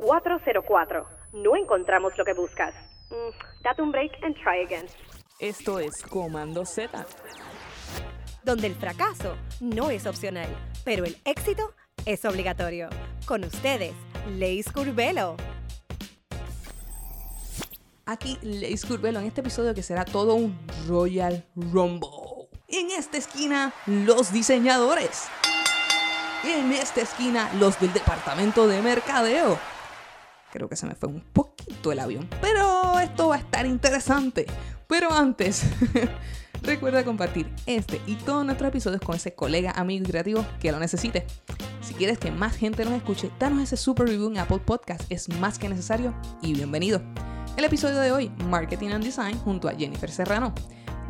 404. No encontramos lo que buscas. Mm, date un break and try again. Esto es Comando Z. Donde el fracaso no es opcional, pero el éxito es obligatorio. Con ustedes, Leis Curvelo. Aquí Leis Curvelo en este episodio que será todo un Royal Rumble. En esta esquina, los diseñadores. En esta esquina, los del departamento de mercadeo. Creo que se me fue un poquito el avión. Pero esto va a estar interesante. Pero antes, recuerda compartir este y todos nuestros episodios con ese colega, amigo y creativo que lo necesite. Si quieres que más gente nos escuche, danos ese super review en Apple Podcast. Es más que necesario y bienvenido. El episodio de hoy, Marketing and Design, junto a Jennifer Serrano.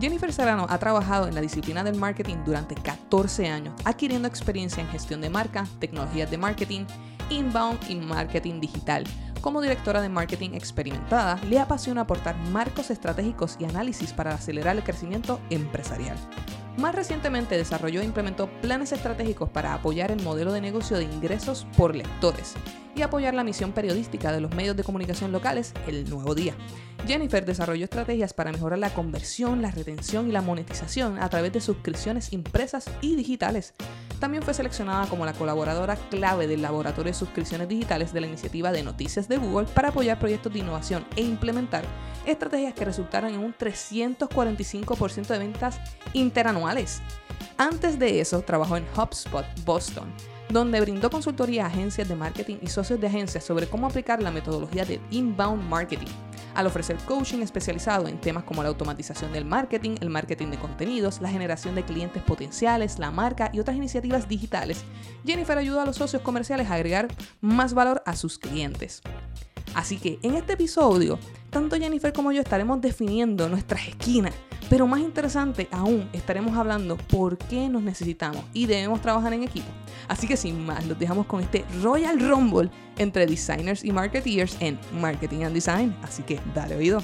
Jennifer Serrano ha trabajado en la disciplina del marketing durante 14 años, adquiriendo experiencia en gestión de marca, tecnologías de marketing, inbound y marketing digital. Como directora de marketing experimentada, le apasiona aportar marcos estratégicos y análisis para acelerar el crecimiento empresarial. Más recientemente desarrolló e implementó planes estratégicos para apoyar el modelo de negocio de ingresos por lectores y apoyar la misión periodística de los medios de comunicación locales El Nuevo Día. Jennifer desarrolló estrategias para mejorar la conversión, la retención y la monetización a través de suscripciones impresas y digitales. También fue seleccionada como la colaboradora clave del Laboratorio de Suscripciones Digitales de la iniciativa de Noticias de Google para apoyar proyectos de innovación e implementar estrategias que resultaron en un 345% de ventas interanuales. Antes de eso, trabajó en HubSpot Boston, donde brindó consultoría a agencias de marketing y socios de agencias sobre cómo aplicar la metodología de inbound marketing, al ofrecer coaching especializado en temas como la automatización del marketing, el marketing de contenidos, la generación de clientes potenciales, la marca y otras iniciativas digitales. Jennifer ayuda a los socios comerciales a agregar más valor a sus clientes. Así que en este episodio, tanto Jennifer como yo estaremos definiendo nuestras esquinas, pero más interesante aún, estaremos hablando por qué nos necesitamos y debemos trabajar en equipo. Así que sin más, los dejamos con este Royal Rumble entre designers y marketeers en Marketing and Design. Así que dale oído.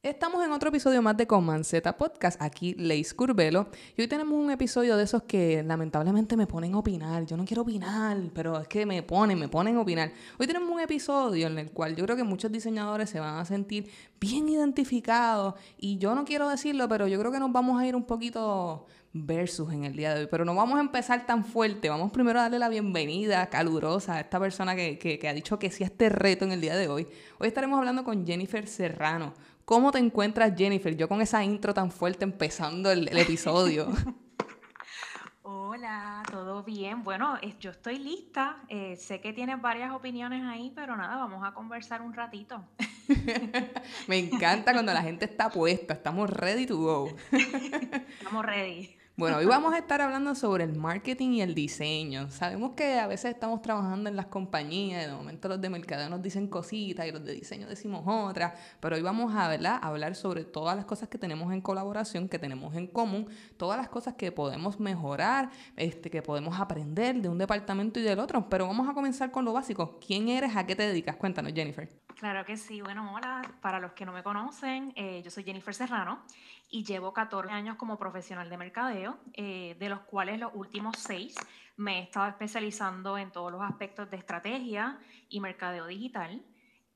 Estamos en otro episodio más de Comanceta Podcast, aquí Leis Curvelo, y hoy tenemos un episodio de esos que lamentablemente me ponen a opinar. Yo no quiero opinar, pero es que me ponen, me ponen a opinar. Hoy tenemos un episodio en el cual yo creo que muchos diseñadores se van a sentir bien identificados, y yo no quiero decirlo, pero yo creo que nos vamos a ir un poquito versus en el día de hoy. Pero no vamos a empezar tan fuerte. Vamos primero a darle la bienvenida calurosa a esta persona que, que, ha dicho que sí a este reto en el día de hoy. Hoy estaremos hablando con Jennifer Serrano. ¿Cómo te encuentras, Jennifer? Yo con esa intro tan fuerte empezando el, episodio. Hola, ¿todo bien? Bueno, yo estoy lista. Eh, sé que tienes varias opiniones ahí, pero nada, vamos a conversar un ratito. Me encanta cuando la gente está puesta. Estamos ready to go. Estamos ready. Bueno, hoy vamos a estar hablando sobre el marketing y el diseño. Sabemos que a veces estamos trabajando en las compañías, de momento los de mercadeo nos dicen cositas y los de diseño decimos otras, pero hoy vamos a hablar sobre todas las cosas que tenemos en colaboración, que tenemos en común, todas las cosas que podemos mejorar, este, que podemos aprender de un departamento y del otro. Pero vamos a comenzar con lo básico. ¿Quién eres? ¿A qué te dedicas? Cuéntanos, Jennifer. Claro que sí. Bueno, hola. Para los que no me conocen, eh, yo soy Jennifer Serrano y llevo 14 años como profesional de mercadeo, eh, de los cuales los últimos 6 me he estado especializando en todos los aspectos de estrategia y mercadeo digital.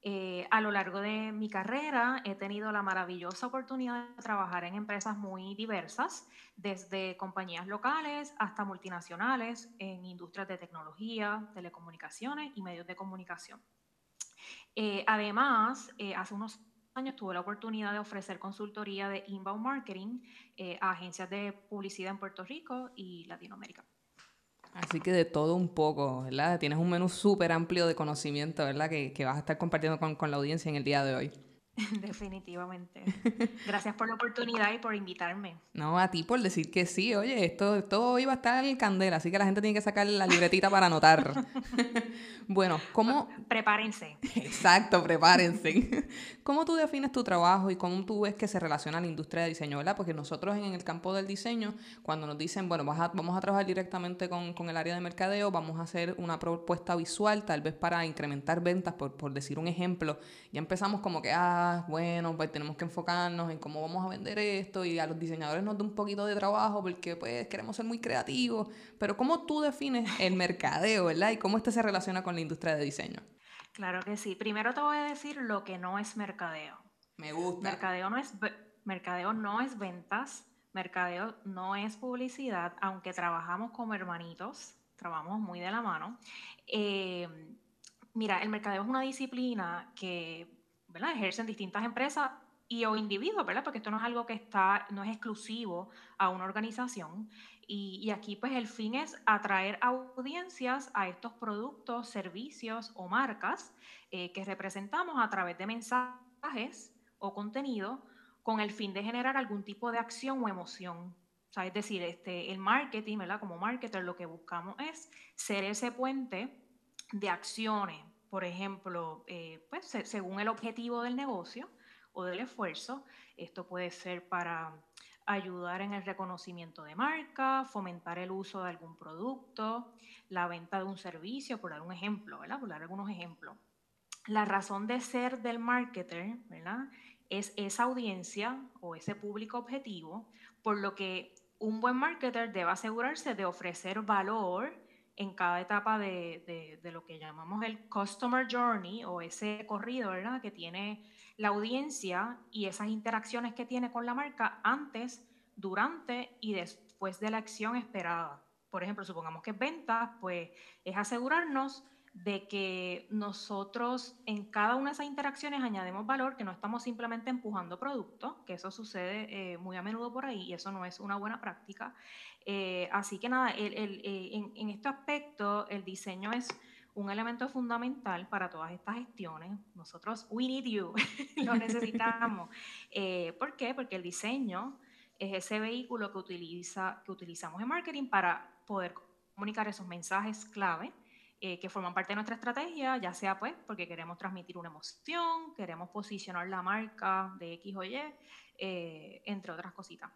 Eh, a lo largo de mi carrera he tenido la maravillosa oportunidad de trabajar en empresas muy diversas, desde compañías locales hasta multinacionales, en industrias de tecnología, telecomunicaciones y medios de comunicación. Eh, además, eh, hace unos años tuve la oportunidad de ofrecer consultoría de inbound marketing eh, a agencias de publicidad en Puerto Rico y Latinoamérica. Así que de todo un poco, ¿verdad? Tienes un menú súper amplio de conocimiento, ¿verdad? Que, que, vas a estar compartiendo con, con la audiencia en el día de hoy. Definitivamente. Gracias por la oportunidad y por invitarme. No, a ti por decir que sí. Oye, esto, esto iba a estar en candela, así que la gente tiene que sacar la libretita para anotar. bueno, ¿cómo...? Prepárense. Exacto, prepárense. ¿Cómo tú defines tu trabajo y cómo tú ves que se relaciona a la industria de diseño, verdad? Porque nosotros en el campo del diseño, cuando nos dicen, bueno, vamos a trabajar directamente con, con, el área de mercadeo, vamos a hacer una propuesta visual, tal vez para incrementar ventas, por, por decir un ejemplo, ya empezamos como que, ah, bueno, pues tenemos que enfocarnos en cómo vamos a vender esto y a los diseñadores nos da un poquito de trabajo porque pues queremos ser muy creativos, pero ¿cómo tú defines el mercadeo, verdad? Y cómo este se relaciona con la industria de diseño. Claro que sí. Primero te voy a decir lo que no es mercadeo. Me gusta. Mercadeo no es, mercadeo no es ventas, mercadeo no es publicidad, aunque trabajamos como hermanitos, trabajamos muy de la mano. Eh, mira, el mercadeo es una disciplina que ¿verdad? ejercen distintas empresas y o individuos, ¿verdad? Porque esto no es algo que está, no es exclusivo a una organización. Y, aquí pues el fin es atraer audiencias a estos productos, servicios o marcas eh, que representamos a través de mensajes o contenido con el fin de generar algún tipo de acción o emoción. O sea, es decir, este, el marketing, ¿verdad? Como marketer lo que buscamos es ser ese puente de acciones, por ejemplo, eh, pues, según el objetivo del negocio o del esfuerzo, esto puede ser para ayudar en el reconocimiento de marca, fomentar el uso de algún producto, la venta de un servicio, por dar un ejemplo, ¿verdad? Por dar algunos ejemplos. La razón de ser del marketer, ¿verdad? Es esa audiencia o ese público objetivo, por lo que un buen marketer debe asegurarse de ofrecer valor en cada etapa de, lo que llamamos el Customer Journey o ese corrido ¿verdad? que tiene la audiencia y esas interacciones que tiene con la marca antes, durante y después de la acción esperada. Por ejemplo, supongamos que es ventas, pues es asegurarnos de que nosotros en cada una de esas interacciones añadimos valor, que no estamos simplemente empujando productos, que eso sucede eh, muy a menudo por ahí y eso no es una buena práctica. Eh, así que nada, eh, en, en, este aspecto el diseño es un elemento fundamental para todas estas gestiones. Nosotros, we need you, lo necesitamos. ¿Por qué? Porque el diseño es ese vehículo que, utiliza, que utilizamos en marketing para poder comunicar esos mensajes clave eh, que forman parte de nuestra estrategia, ya sea pues porque queremos transmitir una emoción, queremos posicionar la marca de X o Y, eh, entre otras cositas.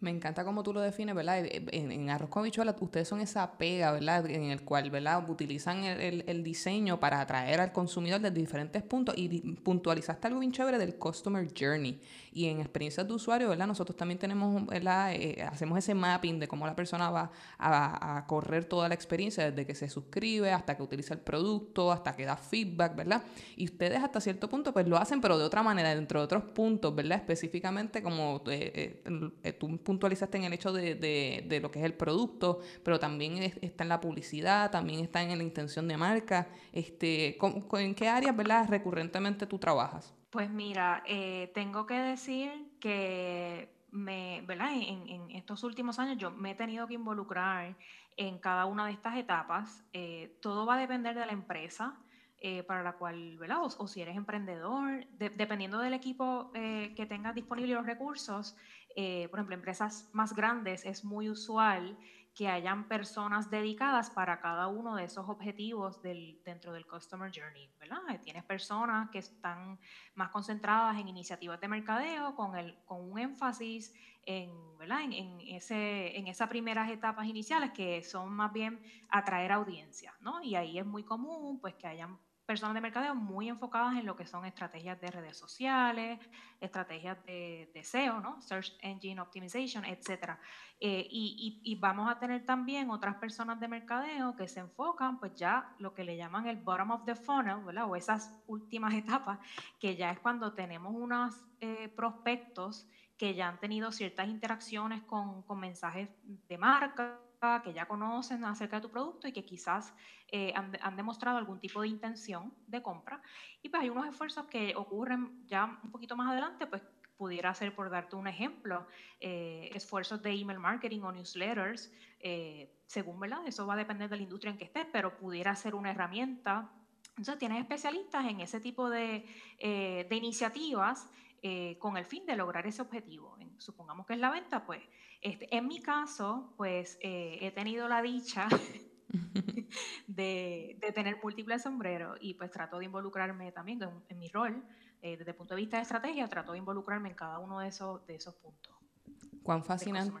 Me encanta cómo tú lo defines, ¿verdad? En, en Arroz con Habichuela, ustedes son esa pega, ¿verdad? En el cual, ¿verdad? Utilizan el, el, diseño para atraer al consumidor desde diferentes puntos y puntualizaste algo bien chévere del Customer Journey. Y en experiencias de usuario, ¿verdad? Nosotros también tenemos, ¿verdad? Eh, hacemos ese mapping de cómo la persona va a, a, correr toda la experiencia, desde que se suscribe hasta que utiliza el producto, hasta que da feedback, ¿verdad? Y ustedes hasta cierto punto, pues lo hacen, pero de otra manera, dentro de otros puntos, ¿verdad? Específicamente como eh, eh, tú puntualizaste en el hecho de, de, lo que es el producto, pero también está en la publicidad, también está en la intención de marca. Este, ¿En qué áreas, ¿verdad? recurrentemente tú trabajas? Pues mira, eh, tengo que decir que me, ¿verdad? En, estos últimos años yo me he tenido que involucrar en cada una de estas etapas. Eh, todo va a depender de la empresa. Eh, para la cual, ¿verdad? O, si eres emprendedor, dependiendo del equipo que tengas disponible los recursos, por ejemplo, empresas más grandes es muy usual que hayan personas dedicadas para cada uno de esos objetivos dentro del Customer Journey, ¿verdad? Eh, tienes personas que están más concentradas en iniciativas de mercadeo con, el, con un énfasis en, ¿verdad? En, ese, en esas primeras etapas iniciales que son más bien atraer audiencia, ¿no? Y ahí es muy común pues que hayan personas de mercadeo muy enfocadas en lo que son estrategias de redes sociales, estrategias de, de SEO, ¿no? Search Engine Optimization, etc. Eh, y, vamos a tener también otras personas de mercadeo que se enfocan, pues ya lo que le llaman el bottom of the funnel. O esas últimas etapas, que ya es cuando tenemos unos eh, prospectos que ya han tenido ciertas interacciones con, con mensajes de marca, que ya conocen acerca de tu producto y que quizás eh, han, demostrado algún tipo de intención de compra. Y pues hay unos esfuerzos que ocurren ya un poquito más adelante, pues pudiera ser, por darte un ejemplo, eh, esfuerzos de email marketing o newsletters, eh, según, ¿verdad? Eso va a depender de la industria en que estés, pero pudiera ser una herramienta. Entonces, tienes especialistas en ese tipo de, de iniciativas con el fin de lograr ese objetivo. Supongamos que es la venta, pues este, en mi caso, pues eh, he tenido la dicha de, tener múltiples sombreros y pues trato de involucrarme también en, mi rol, eh, desde el punto de vista de estrategia, trato de involucrarme en cada uno de esos, de esos puntos. Cuán fascinante,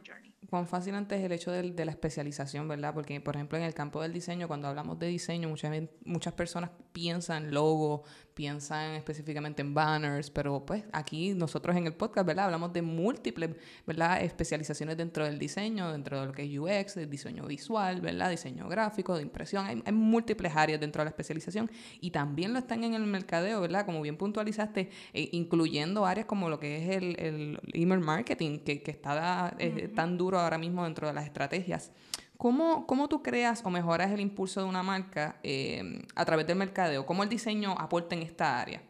cuán fascinante es el hecho de, de, la especialización, ¿verdad? Porque, por ejemplo, en el campo del diseño, cuando hablamos de diseño, muchas, muchas personas piensan logo, piensan específicamente en banners, pero pues aquí nosotros en el podcast, ¿verdad? Hablamos de múltiples, ¿verdad? Especializaciones dentro del diseño, dentro de lo que es UX, diseño visual, ¿verdad? Diseño gráfico, de impresión. Hay, hay, múltiples áreas dentro de la especialización y también lo están en el mercadeo, ¿verdad? Como bien puntualizaste, eh, incluyendo áreas como lo que es el, el email marketing, que, que está eh, tan duro ahora mismo dentro de las estrategias. ¿Cómo, ¿Cómo, tú creas o mejoras el impulso de una marca eh, a través del mercadeo? ¿Cómo el diseño aporta en esta área?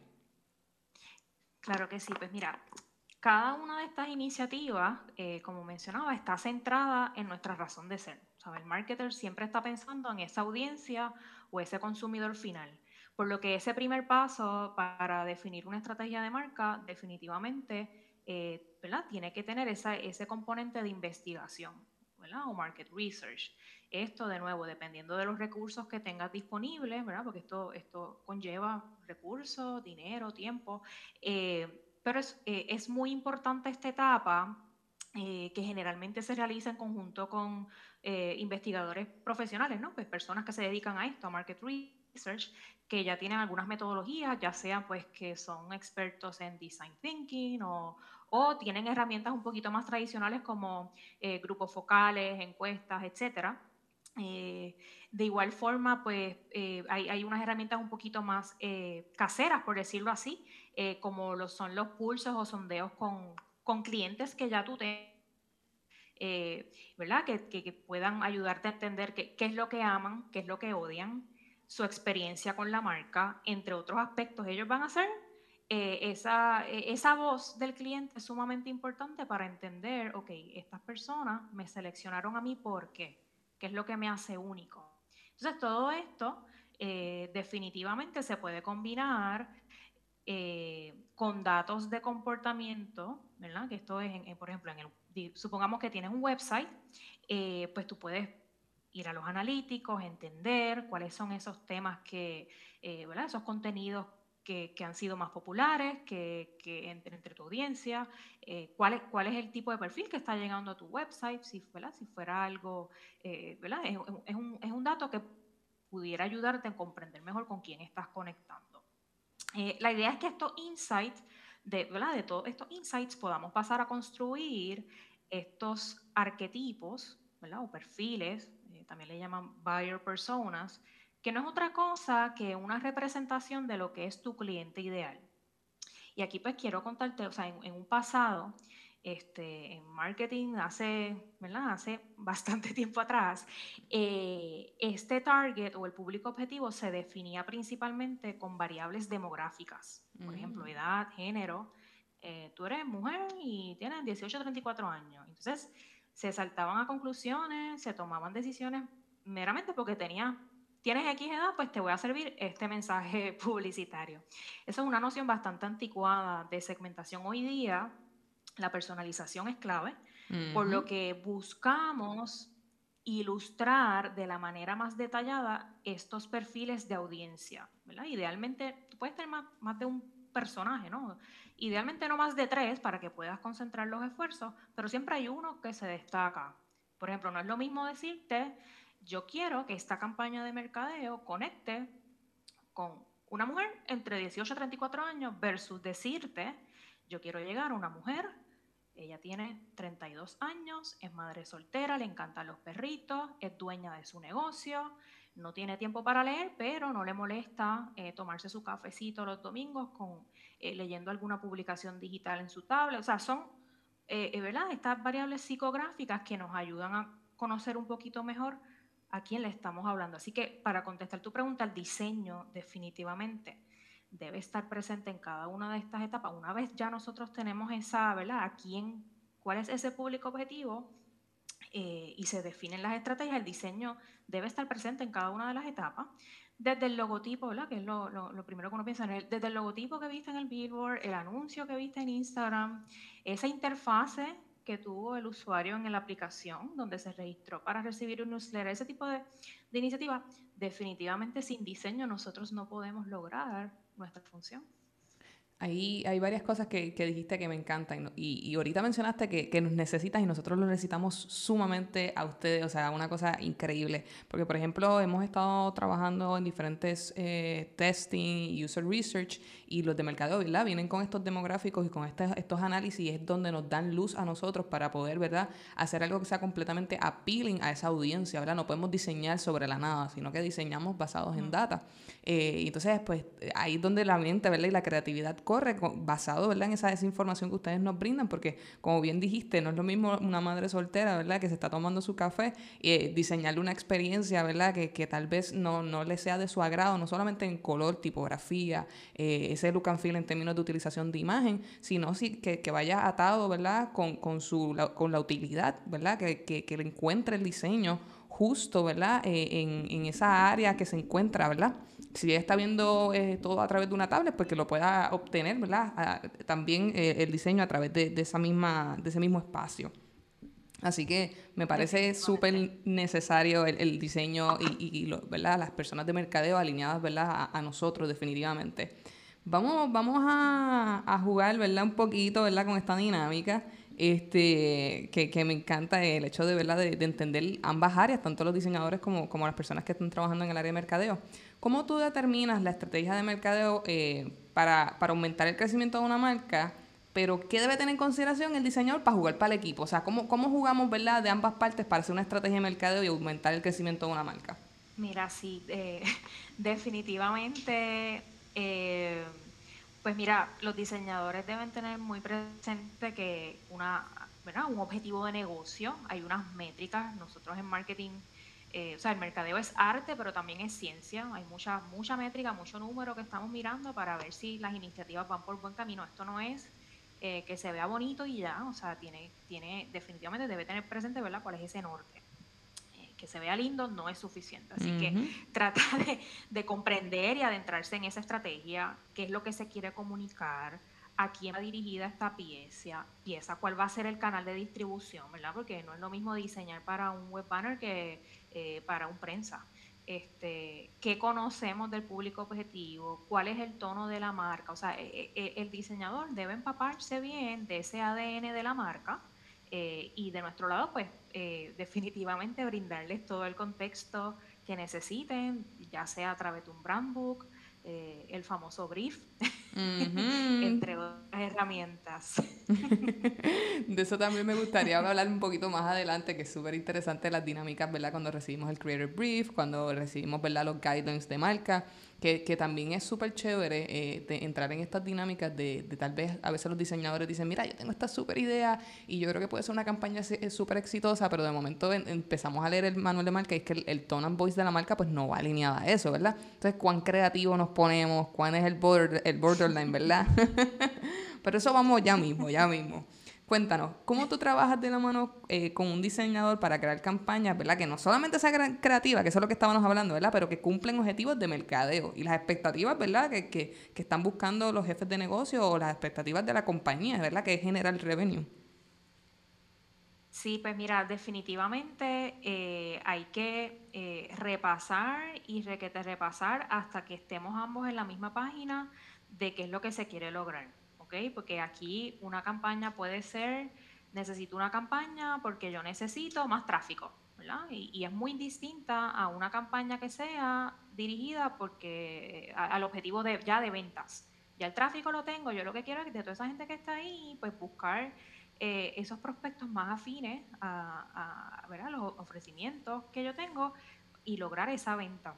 Claro que sí, pues mira, cada una de estas iniciativas, eh, como mencionaba, está centrada en nuestra razón de ser. O sea, el marketer siempre está pensando en esa audiencia o ese consumidor final. Por lo que ese primer paso para definir una estrategia de marca definitivamente eh, ¿verdad? tiene que tener ese componente de investigación o market research. Esto, de nuevo, dependiendo de los recursos que tengas disponibles, ¿verdad? porque esto, conlleva recursos, dinero, tiempo, eh, pero es, eh, es, muy importante esta etapa eh, que generalmente se realiza en conjunto con investigadores profesionales, ¿no? pues personas que se dedican a esto, a market research, que ya tienen algunas metodologías, ya sean pues que son expertos en design thinking o, o tienen herramientas un poquito más tradicionales como eh, grupos focales, encuestas, etcétera. Eh, de igual forma, pues eh, hay, hay, unas herramientas un poquito más caseras, por decirlo así, como lo son los pulsos o sondeos con, con clientes que ya tú te ¿verdad? Que, que, puedan ayudarte a entender qué, qué es lo que aman, qué es lo que odian, su experiencia con la marca, entre otros aspectos. Ellos van a hacer eh, esa, eh, esa voz del cliente es sumamente importante para entender, ok, estas personas me seleccionaron a mí por qué, qué es lo que me hace único. Entonces, todo esto eh, definitivamente se puede combinar con datos de comportamiento, ¿verdad? Que esto es, por ejemplo, en el, supongamos que tienes un website, pues tú puedes ir a los analíticos, entender cuáles son esos temas que, ¿verdad? Esos contenidos que, han sido más populares, que, que entre, tu audiencia, eh, cuál, es, el tipo de perfil que está llegando a tu website, si, si fuera algo, eh, ¿verdad? Es, un, dato que pudiera ayudarte a comprender mejor con quién estás conectando. Eh, la idea es que estos insights, de, ¿verdad? de todos estos insights, podamos pasar a construir estos arquetipos ¿verdad? o perfiles, también le llaman buyer personas, que no es otra cosa que una representación de lo que es tu cliente ideal. Y aquí pues quiero contarte, o sea, en, un pasado, este, en marketing hace, ¿verdad? hace bastante tiempo atrás, eh, este target o el público objetivo se definía principalmente con variables demográficas, por ejemplo, mm. edad, género. Eh, tú eres mujer y tienes 18 o 34 años. Entonces, se saltaban a conclusiones, se tomaban decisiones meramente porque tenía tienes X edad, pues te voy a servir este mensaje publicitario. Esa es una noción bastante anticuada de segmentación. Hoy día, la personalización es clave, por lo que buscamos ilustrar de la manera más detallada estos perfiles de audiencia. Idealmente, tú puedes tener más, más de un personaje, ¿no? Idealmente no más de tres para que puedas concentrar los esfuerzos, pero siempre hay uno que se destaca. Por ejemplo, no es lo mismo decirte yo quiero que esta campaña de mercadeo conecte con una mujer entre 18 y 34 años versus decirte, yo quiero llegar a una mujer, ella tiene 32 años, es madre soltera, le encantan los perritos, es dueña de su negocio, no tiene tiempo para leer, pero no le molesta eh, tomarse su cafecito los domingos con, eh, leyendo alguna publicación digital en su tablet. O sea, son eh, ¿verdad? estas variables psicográficas que nos ayudan a conocer un poquito mejor a quién le estamos hablando. Así que para contestar tu pregunta, el diseño definitivamente debe estar presente en cada una de estas etapas. Una vez ya nosotros tenemos esa, ¿verdad? ¿A quién, cuál es ese público objetivo? Eh, y se definen las estrategias, el diseño debe estar presente en cada una de las etapas. Desde el logotipo, ¿verdad? Que es lo, primero que uno piensa en él. Desde el logotipo que viste en el Billboard, el anuncio que viste en Instagram, esa interfase que tuvo el usuario en la aplicación donde se registró para recibir un newsletter, ese tipo de, de iniciativa, definitivamente sin diseño nosotros no podemos lograr nuestra función. Ahí hay varias cosas que, que dijiste que me encantan y, y ahorita mencionaste que, que, nos necesitas y nosotros lo necesitamos sumamente a ustedes, o sea, una cosa increíble, porque por ejemplo hemos estado trabajando en diferentes eh, testing, user research y los de mercadeo, ¿verdad? Vienen con estos demográficos y con este, estos análisis y es donde nos dan luz a nosotros para poder, ¿verdad? Hacer algo que sea completamente appealing a esa audiencia, ¿verdad? No podemos diseñar sobre la nada, sino que diseñamos basados en data. Eh, entonces, pues ahí es donde la mente, ¿verdad? Y la creatividad corre basado, ¿verdad? En esa desinformación que ustedes nos brindan, porque como bien dijiste, no es lo mismo una madre soltera, ¿verdad? Que se está tomando su café y eh, diseñarle una experiencia, ¿verdad? Que, que, tal vez no, no le sea de su agrado, no solamente en color, tipografía, eh, ese look and feel en términos de utilización de imagen, sino sí, que, que vaya atado, ¿verdad? Con, con, su, la, con la utilidad, ¿verdad? Que, que, que le encuentre el diseño justo, ¿verdad? Eh, en, en, esa área que se encuentra, ¿verdad? Si ella está viendo eh, todo a través de una tablet, pues que lo pueda obtener, ¿verdad? También eh, el diseño a través de, esa misma, de ese mismo espacio. Así que me parece súper necesario el, diseño y, y lo, ¿verdad? las personas de mercadeo alineadas ¿verdad? A, nosotros definitivamente. Vamos, vamos a, a jugar ¿verdad? un poquito ¿verdad? con esta dinámica este, que, que, me encanta el hecho de, ¿verdad? De, de, entender ambas áreas, tanto los diseñadores como, como las personas que están trabajando en el área de mercadeo. ¿Cómo tú determinas la estrategia de mercadeo eh, para, para, aumentar el crecimiento de una marca? Pero, ¿qué debe tener en consideración el diseñador para jugar para el equipo? O sea, ¿cómo, cómo jugamos ¿verdad? de ambas partes para hacer una estrategia de mercadeo y aumentar el crecimiento de una marca? Mira, sí, eh, definitivamente... Eh, pues mira, los diseñadores deben tener muy presente que una, ¿verdad? un objetivo de negocio, hay unas métricas, nosotros en marketing, eh, o sea, el mercadeo es arte, pero también es ciencia, hay mucha, mucha métrica, mucho número que estamos mirando para ver si las iniciativas van por buen camino. Esto no es eh, que se vea bonito y ya, o sea, tiene, tiene, definitivamente debe tener presente, ¿verdad?, cuál es ese norte que se vea lindo no es suficiente. Así uh -huh. que trata de, de, comprender y adentrarse en esa estrategia, qué es lo que se quiere comunicar, a quién va dirigida esta pieza, pieza, cuál va a ser el canal de distribución, ¿verdad? Porque no es lo mismo diseñar para un web banner que eh, para un prensa. Este, qué conocemos del público objetivo, cuál es el tono de la marca. O sea, eh, eh, el diseñador debe empaparse bien de ese ADN de la marca y de nuestro lado, pues definitivamente brindarles todo el contexto que necesiten, ya sea a través de un brand book, el famoso brief, uh -huh. entre otras herramientas. de eso también me gustaría hablar un poquito más adelante, que es súper interesante las dinámicas, ¿verdad? Cuando recibimos el Creator Brief, cuando recibimos, ¿verdad? Los guidelines de marca que, también es súper chévere eh, de entrar en estas dinámicas de, de, tal vez a veces los diseñadores dicen, mira, yo tengo esta súper idea y yo creo que puede ser una campaña súper exitosa, pero de momento en, empezamos a leer el manual de marca y es que el, el, tone and voice de la marca pues no va alineada a eso, ¿verdad? Entonces, cuán creativo nos ponemos, cuán es el, border, el borderline, ¿verdad? pero eso vamos ya mismo, ya mismo. Cuéntanos, ¿cómo tú trabajas de la mano eh, con un diseñador para crear campañas, ¿verdad? Que no solamente sea creativa, que eso es lo que estábamos hablando, ¿verdad? Pero que cumplen objetivos de mercadeo y las expectativas, ¿verdad? Que, que, que están buscando los jefes de negocio o las expectativas de la compañía, ¿verdad? Que es generar revenue. Sí, pues mira, definitivamente eh, hay que eh, repasar y requete repasar hasta que estemos ambos en la misma página de qué es lo que se quiere lograr. Porque aquí una campaña puede ser, necesito una campaña porque yo necesito más tráfico, ¿verdad? Y, es muy distinta a una campaña que sea dirigida porque al objetivo de, ya de ventas. Ya el tráfico lo tengo, yo lo que quiero es que de toda esa gente que está ahí, pues buscar eh, esos prospectos más afines a, los ofrecimientos que yo tengo y lograr esa venta.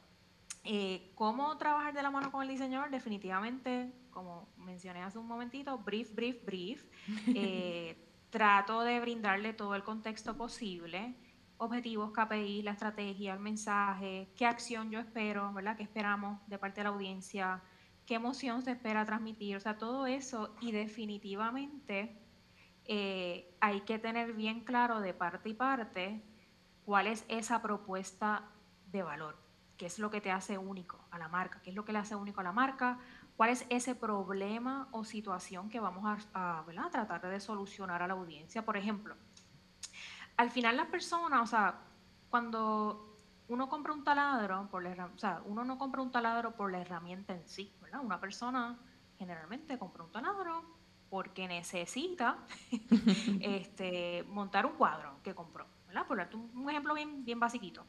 Eh, ¿Cómo trabajar de la mano con el diseñador? Definitivamente, como mencioné hace un momentito, brief, brief, brief. Eh, trato de brindarle todo el contexto posible, objetivos, KPI, la estrategia, el mensaje, qué acción yo espero, ¿verdad? ¿Qué esperamos de parte de la audiencia? ¿Qué emoción se espera transmitir? O sea, todo eso y definitivamente eh, hay que tener bien claro de parte y parte cuál es esa propuesta de valor qué es lo que te hace único a la marca, qué es lo que le hace único a la marca, cuál es ese problema o situación que vamos a, tratar de solucionar a la audiencia. Por ejemplo, al final las personas, o sea, cuando uno compra un taladro, por la, o sea, uno no compra un taladro por la herramienta en sí, ¿verdad? Una persona generalmente compra un taladro porque necesita este, montar un cuadro que compró, ¿verdad? Por un, ejemplo bien, bien basiquito.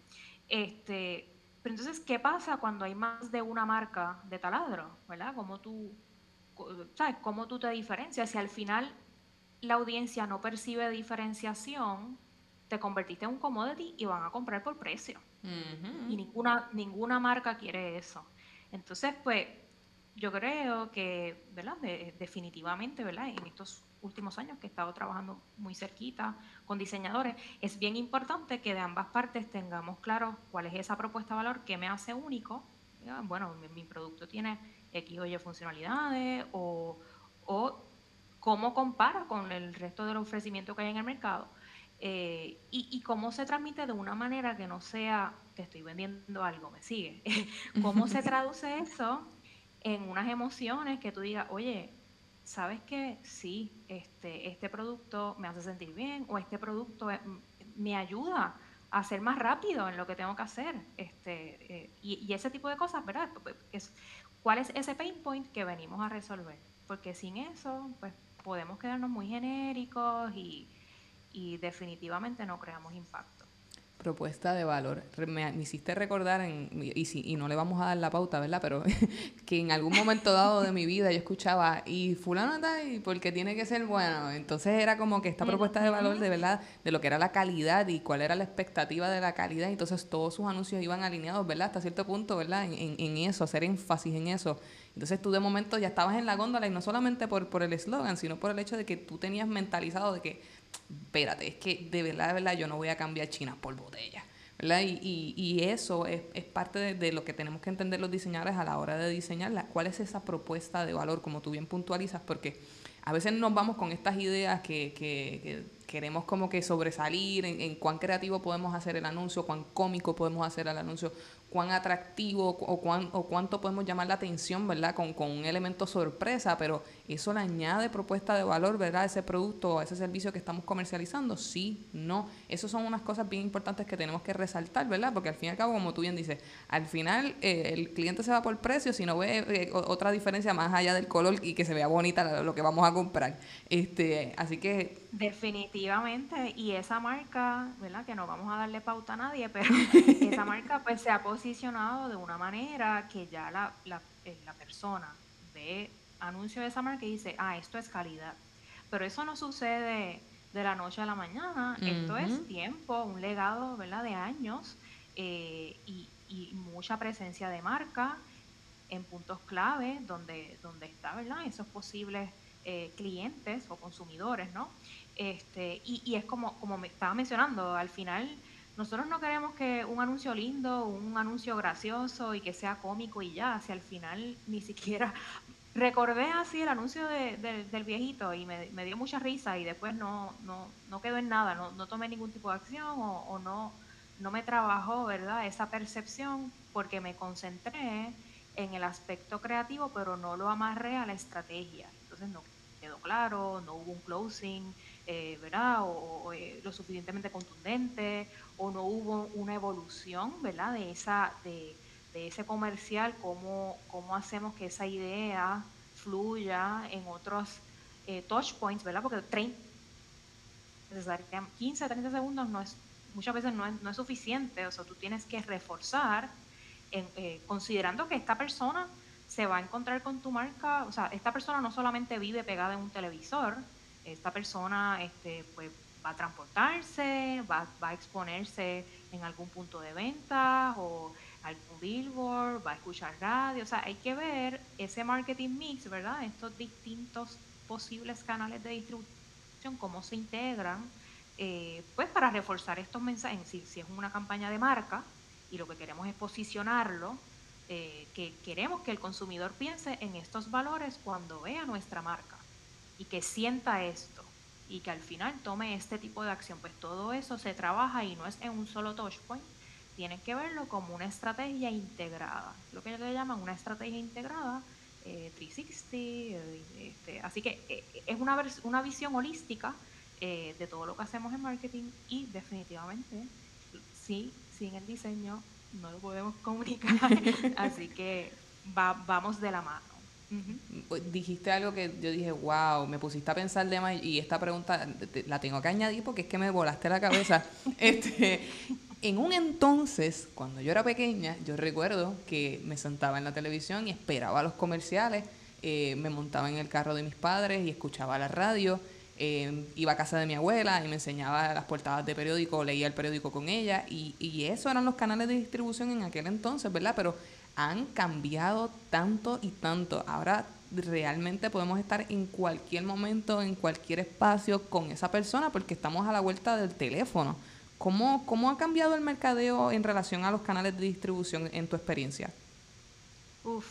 Este, pero entonces, ¿qué pasa cuando hay más de una marca de taladro? ¿Verdad? ¿Cómo tú, ¿sabes? ¿Cómo tú te diferencias? Si al final la audiencia no percibe diferenciación, te convertiste en un commodity y van a comprar por precio. Y ninguna, ninguna marca quiere eso. Entonces, pues, yo creo que, ¿verdad? definitivamente, ¿verdad? En estos últimos años que he estado trabajando muy cerquita con diseñadores, es bien importante que de ambas partes tengamos claro cuál es esa propuesta de valor, qué me hace único. Bueno, mi, producto tiene X o Y funcionalidades o, o cómo compara con el resto del ofrecimiento que hay en el mercado. Eh, y, cómo se transmite de una manera que no sea, te estoy vendiendo algo, me sigue. ¿Cómo se traduce eso en unas emociones que tú digas, oye, ¿sabes qué? Sí, este, este producto me hace sentir bien o este producto eh, me ayuda a ser más rápido en lo que tengo que hacer. Este, eh, y, ese tipo de cosas, ¿verdad? ¿Cuál es ese pain point que venimos a resolver? Porque sin eso, pues podemos quedarnos muy genéricos y, y definitivamente no creamos impacto. Propuesta de valor. Me, hiciste recordar, en, y, si, y no le vamos a dar la pauta, ¿verdad? Pero que en algún momento dado de mi vida yo escuchaba, y fulano está y porque tiene que ser bueno. Entonces era como que esta propuesta de valor de verdad, de lo que era la calidad y cuál era la expectativa de la calidad. Entonces todos sus anuncios iban alineados, ¿verdad? Hasta cierto punto, ¿verdad? En, en eso, hacer énfasis en eso. Entonces tú de momento ya estabas en la góndola y no solamente por, por el eslogan, sino por el hecho de que tú tenías mentalizado de que espérate, es que de verdad, de verdad, yo no voy a cambiar China por botella. ¿verdad? Y, y, y eso es, es parte de, de, lo que tenemos que entender los diseñadores a la hora de diseñarla. ¿Cuál es esa propuesta de valor, como tú bien puntualizas? Porque a veces nos vamos con estas ideas que, que, que queremos como que sobresalir en, en, cuán creativo podemos hacer el anuncio, cuán cómico podemos hacer el anuncio, cuán atractivo o, cuán, o cuánto podemos llamar la atención, ¿verdad? Con, con, un elemento sorpresa, pero eso le añade propuesta de valor, ¿verdad? A ese producto o a ese servicio que estamos comercializando. Sí, no. Esas son unas cosas bien importantes que tenemos que resaltar, ¿verdad? Porque al fin y al cabo, como tú bien dices, al final eh, el cliente se va por precio si no ve eh, otra diferencia más allá del color y que se vea bonita lo que vamos a comprar. Este, así que... Definitivamente. Y esa marca, ¿verdad? Que no vamos a darle pauta a nadie, pero esa marca pues se ha posicionado de una manera que ya la, la, eh, la persona ve anuncio de esa marca y dice, ah, esto es calidad. Pero eso no sucede de la noche a la mañana, esto es tiempo, un legado, ¿verdad?, de años eh, y, y, mucha presencia de marca en puntos clave donde, donde está, ¿verdad?, esos posibles eh, clientes o consumidores, ¿no? Este, y, y es como, como me estaba mencionando, al final nosotros no queremos que un anuncio lindo, un anuncio gracioso y que sea cómico y ya, si al final ni siquiera recordé así el anuncio del viejito y me, dio mucha risa y después no, no, no quedó en nada, no, no tomé ningún tipo de acción o, o, no, no me trabajó, ¿verdad? Esa percepción porque me concentré en el aspecto creativo, pero no lo amarré a la estrategia. Entonces no quedó claro, no hubo un closing, eh, ¿verdad? O, eh, lo suficientemente contundente, o no hubo una evolución, ¿verdad? De, esa, de, de ese comercial, cómo, cómo hacemos que esa idea fluya en otros eh, touch points, ¿verdad? Porque 30, 15, 30 segundos no es, muchas veces no es, no es suficiente, o sea, tú tienes que reforzar, en, eh, considerando que esta persona se va a encontrar con tu marca, o sea, esta persona no solamente vive pegada en un televisor, esta persona este, pues, va a transportarse, va, va a exponerse en algún punto de venta o algún billboard, va a escuchar radio, o sea, hay que ver ese marketing mix, ¿verdad? Estos distintos posibles canales de distribución, cómo se integran, eh, pues para reforzar estos mensajes, si, si, es una campaña de marca y lo que queremos es posicionarlo, eh, que queremos que el consumidor piense en estos valores cuando vea nuestra marca y que sienta esto y que al final tome este tipo de acción, pues todo eso se trabaja y no es en un solo touch point, tienen que verlo como una estrategia integrada, lo que ellos le llaman una estrategia integrada, eh, 360, eh, este, así que eh, es una, una visión holística eh, de todo lo que hacemos en marketing y definitivamente, sí, sin el diseño no lo podemos comunicar, así que va, vamos de la mano. Dijiste algo que yo dije, wow, me pusiste a pensar de más y esta pregunta la tengo que añadir porque es que me volaste la cabeza. este, en un entonces, cuando yo era pequeña, yo recuerdo que me sentaba en la televisión y esperaba los comerciales, eh, me montaba en el carro de mis padres y escuchaba la radio, eh, iba a casa de mi abuela y me enseñaba las portadas de periódico, leía el periódico con ella y, y eso eran los canales de distribución en aquel entonces, ¿verdad? Pero han cambiado tanto y tanto. Ahora realmente podemos estar en cualquier momento, en cualquier espacio con esa persona porque estamos a la vuelta del teléfono. ¿Cómo, cómo ha cambiado el mercadeo en relación a los canales de distribución en tu experiencia? Uf,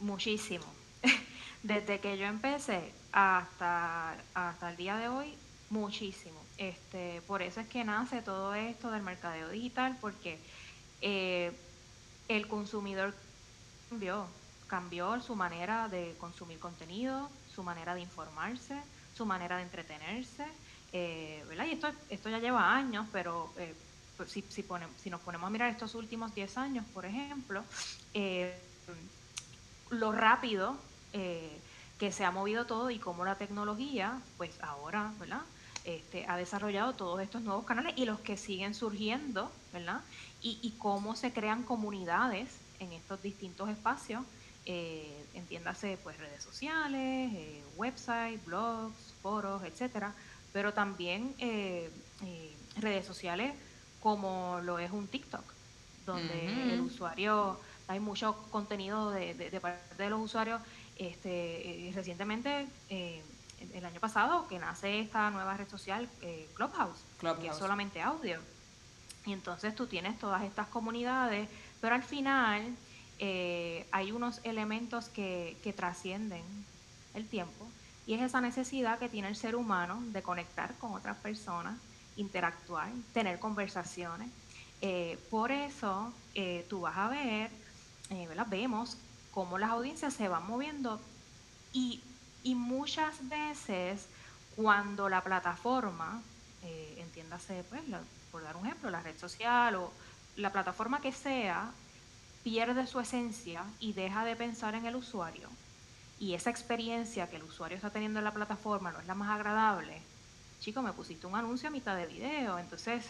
muchísimo. Desde que yo empecé hasta, hasta el día de hoy, muchísimo. Este, por eso es que nace todo esto del mercadeo digital, porque eh, el consumidor cambió, cambió su manera de consumir contenido, su manera de informarse, su manera de entretenerse, eh. Y esto, esto ya lleva años, pero eh, pues, si, si, si nos ponemos a mirar estos últimos 10 años, por ejemplo, eh, lo rápido que se ha movido todo y cómo la tecnología, pues ahora, ¿verdad? Este, ha desarrollado todos estos nuevos canales y los que siguen surgiendo, ¿verdad? y, cómo se crean comunidades en estos distintos espacios, eh, entiéndase pues redes sociales, eh, websites, blogs, foros, etcétera, pero también eh, eh, redes sociales como lo es un TikTok, donde el usuario, hay mucho contenido de, de, parte de los usuarios. Este, recientemente, el año pasado, que nace esta nueva red social, Clubhouse, Clubhouse, que es solamente audio. Y entonces tú tienes todas estas comunidades, pero al final eh, hay unos elementos que, trascienden el tiempo y es esa necesidad que tiene el ser humano de conectar con otras personas, interactuar, tener conversaciones. Eh, por eso eh, tú vas a ver, vemos cómo las audiencias se van moviendo y, y muchas veces cuando la plataforma, entiéndase, pues, la, por dar un ejemplo, la red social o la plataforma que sea, pierde su esencia y deja de pensar en el usuario, y esa experiencia que el usuario está teniendo en la plataforma no es la más agradable, chico, me pusiste un anuncio a mitad de video, entonces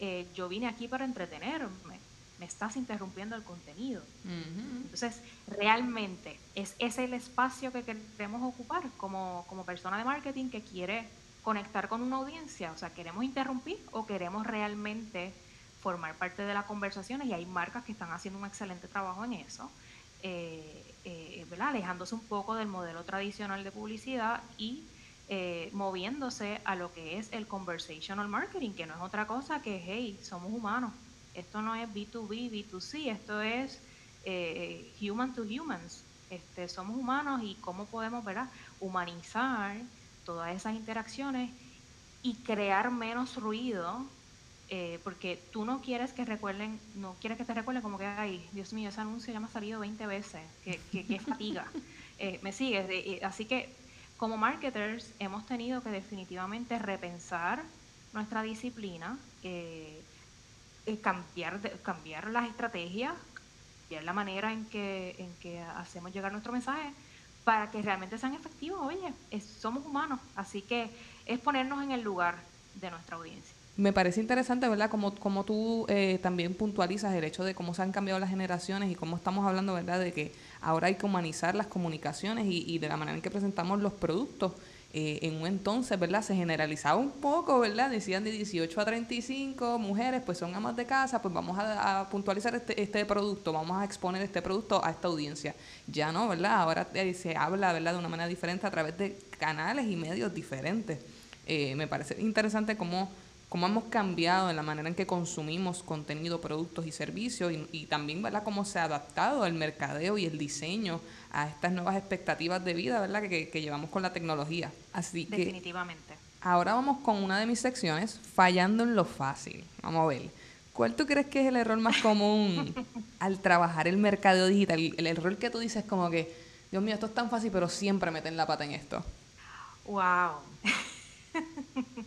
eh, yo vine aquí para entretenerme, me estás interrumpiendo el contenido. Entonces, realmente es ese el espacio que queremos ocupar como, como persona de marketing que quiere conectar con una audiencia, o sea, queremos interrumpir o queremos realmente formar parte de la conversación y hay marcas que están haciendo un excelente trabajo en eso, eh, eh, ¿verdad? alejándose un poco del modelo tradicional de publicidad y eh, moviéndose a lo que es el conversational marketing, que no es otra cosa que, hey, somos humanos, esto no es B2B, B2C, esto es human to humans, este, somos humanos y cómo podemos ¿verdad? humanizar todas esas interacciones y crear menos ruido, eh, porque tú no quieres que recuerden, no quieres que te recuerden como que, ay, Dios mío, ese anuncio ya me ha salido 20 veces, que, que, fatiga. Eh, ¿Me sigues? así que como marketers hemos tenido que definitivamente repensar nuestra disciplina, eh, cambiar, cambiar las estrategias, cambiar la manera en que, en que hacemos llegar nuestro mensaje para que realmente sean efectivos. Oye, somos humanos, así que es ponernos en el lugar de nuestra audiencia. Me parece interesante, ¿verdad? Como, como tú eh, también puntualizas el hecho de cómo se han cambiado las generaciones y cómo estamos hablando, ¿verdad? De que ahora hay que humanizar las comunicaciones y, de la manera en que presentamos los productos. Eh, en un entonces, ¿verdad? Se generalizaba un poco, ¿verdad? Decían de 18 a 35 mujeres, pues son amas de casa, pues vamos a, puntualizar este, este producto, vamos a exponer este producto a esta audiencia. Ya no, ¿verdad? Ahora eh, se habla, ¿verdad? De una manera diferente a través de canales y medios diferentes. Eh, me parece interesante cómo cómo hemos cambiado en la manera en que consumimos contenido, productos y servicios y, también ¿verdad? cómo se ha adaptado el mercadeo y el diseño a estas nuevas expectativas de vida ¿verdad? Que, que llevamos con la tecnología. Así Definitivamente. ahora vamos con una de mis secciones, fallando en lo fácil. Vamos a ver. ¿Cuál tú crees que es el error más común al trabajar el mercadeo digital? El error que tú dices como que, Dios mío, esto es tan fácil, pero siempre meten la pata en esto. Wow.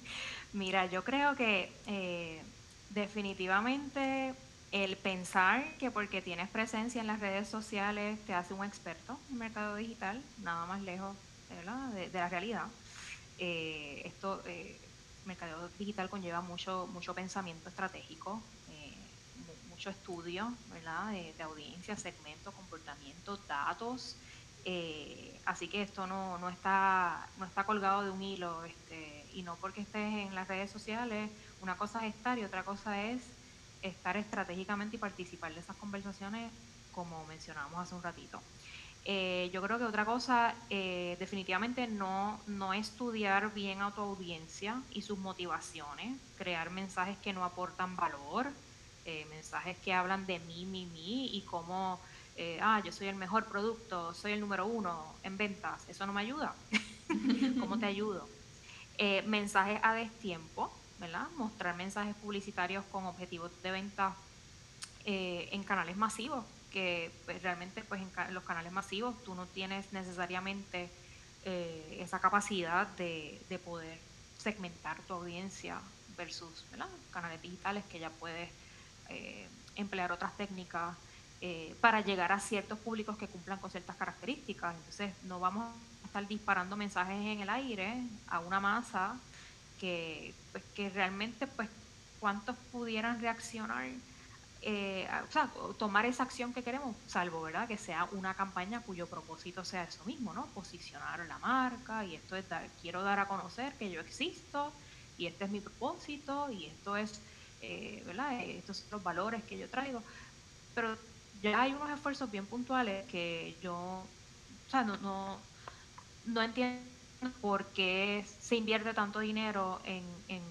Mira, yo creo que eh, definitivamente el pensar que porque tienes presencia en las redes sociales te hace un experto en mercado digital, nada más lejos de, la realidad. Eh, esto, eh, mercado digital conlleva mucho, mucho pensamiento estratégico, eh, mucho estudio ¿verdad? De, audiencia, segmento, comportamiento, datos. Eh, así que esto no, no, está, no está colgado de un hilo este, y no porque estés en las redes sociales, una cosa es estar y otra cosa es estar estratégicamente y participar de esas conversaciones como mencionábamos hace un ratito. Eh, yo creo que otra cosa, eh, definitivamente no, no estudiar bien a tu audiencia y sus motivaciones, crear mensajes que no aportan valor, eh, mensajes que hablan de mí, mí, mí y cómo, ah, yo soy el mejor producto, soy el número uno en ventas, eso no me ayuda. ¿Cómo te ayudo? Mensajes a destiempo, ¿verdad? Mostrar mensajes publicitarios con objetivos de venta en canales masivos que pues, realmente pues en, los canales masivos tú no tienes necesariamente eh, esa capacidad de, poder segmentar tu audiencia versus canales digitales que ya puedes eh, emplear otras técnicas eh, para llegar a ciertos públicos que cumplan con ciertas características. Entonces no vamos estar disparando mensajes en el aire a una masa que, pues, que realmente pues cuántos pudieran reaccionar eh, o sea, tomar esa acción que queremos, salvo, ¿verdad? Que sea una campaña cuyo propósito sea eso mismo, ¿no? Posicionar la marca y esto es dar, quiero dar a conocer que yo existo y este es mi propósito y esto es, eh, ¿verdad? Estos son los valores que yo traigo. Pero ya hay unos esfuerzos bien puntuales que yo, o sea, no, no, no entiendo por qué se invierte tanto dinero en,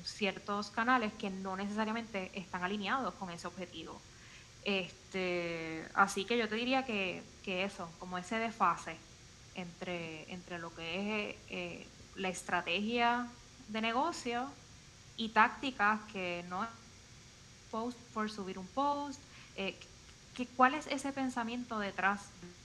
ciertos canales que no necesariamente están alineados con ese objetivo. Este, así que yo te diría que, eso, como ese desfase entre, entre lo que es eh, la estrategia de negocio y tácticas que no post por subir un post, eh, que, cuál es ese pensamiento detrás de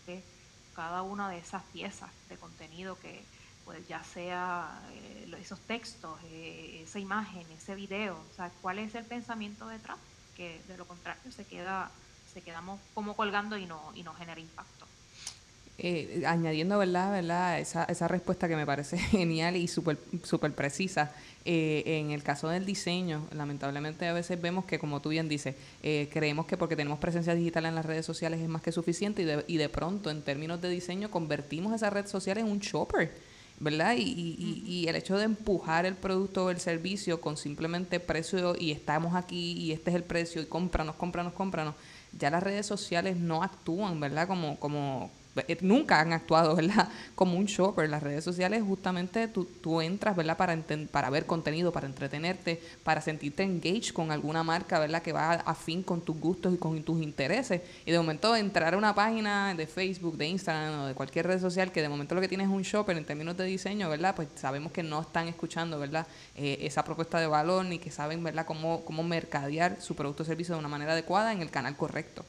cada una de esas piezas de contenido que, pues ya sea eh, esos textos, eh, esa imagen, ese video, o sea, cuál es el pensamiento detrás, que de lo contrario se queda, se quedamos como colgando y no, y no genera impacto. Eh, añadiendo, ¿verdad? ¿verdad? Esa, esa respuesta que me parece genial y súper super precisa. en el caso del diseño, lamentablemente a veces vemos que, como tú bien dices, creemos que porque tenemos presencia digital en las redes sociales es más que suficiente y de, y de pronto, en términos de diseño, convertimos esa red social en un shopper ¿verdad? Y, y, y, el hecho de empujar el producto o el servicio con simplemente precio y estamos aquí y este es el precio y cómpranos, cómpranos, cómpranos, ya las redes sociales no actúan, ¿verdad? Como, como, eh, nunca han actuado, ¿verdad? Como un shopper. Las redes sociales justamente tú, entras, ¿verdad? Para, para ver contenido, para entretenerte, para sentirte engaged con alguna marca, ¿verdad? Que va afín con tus gustos y con tus intereses. Y de momento entrar a una página de Facebook, de Instagram o de cualquier red social que de momento lo que tienes es un shopper en términos de diseño, ¿verdad? Pues sabemos que no están escuchando, ¿verdad? Eh, esa propuesta de valor ni que saben, ¿verdad? Cómo, cómo mercadear su producto o servicio de una manera adecuada en el canal correcto.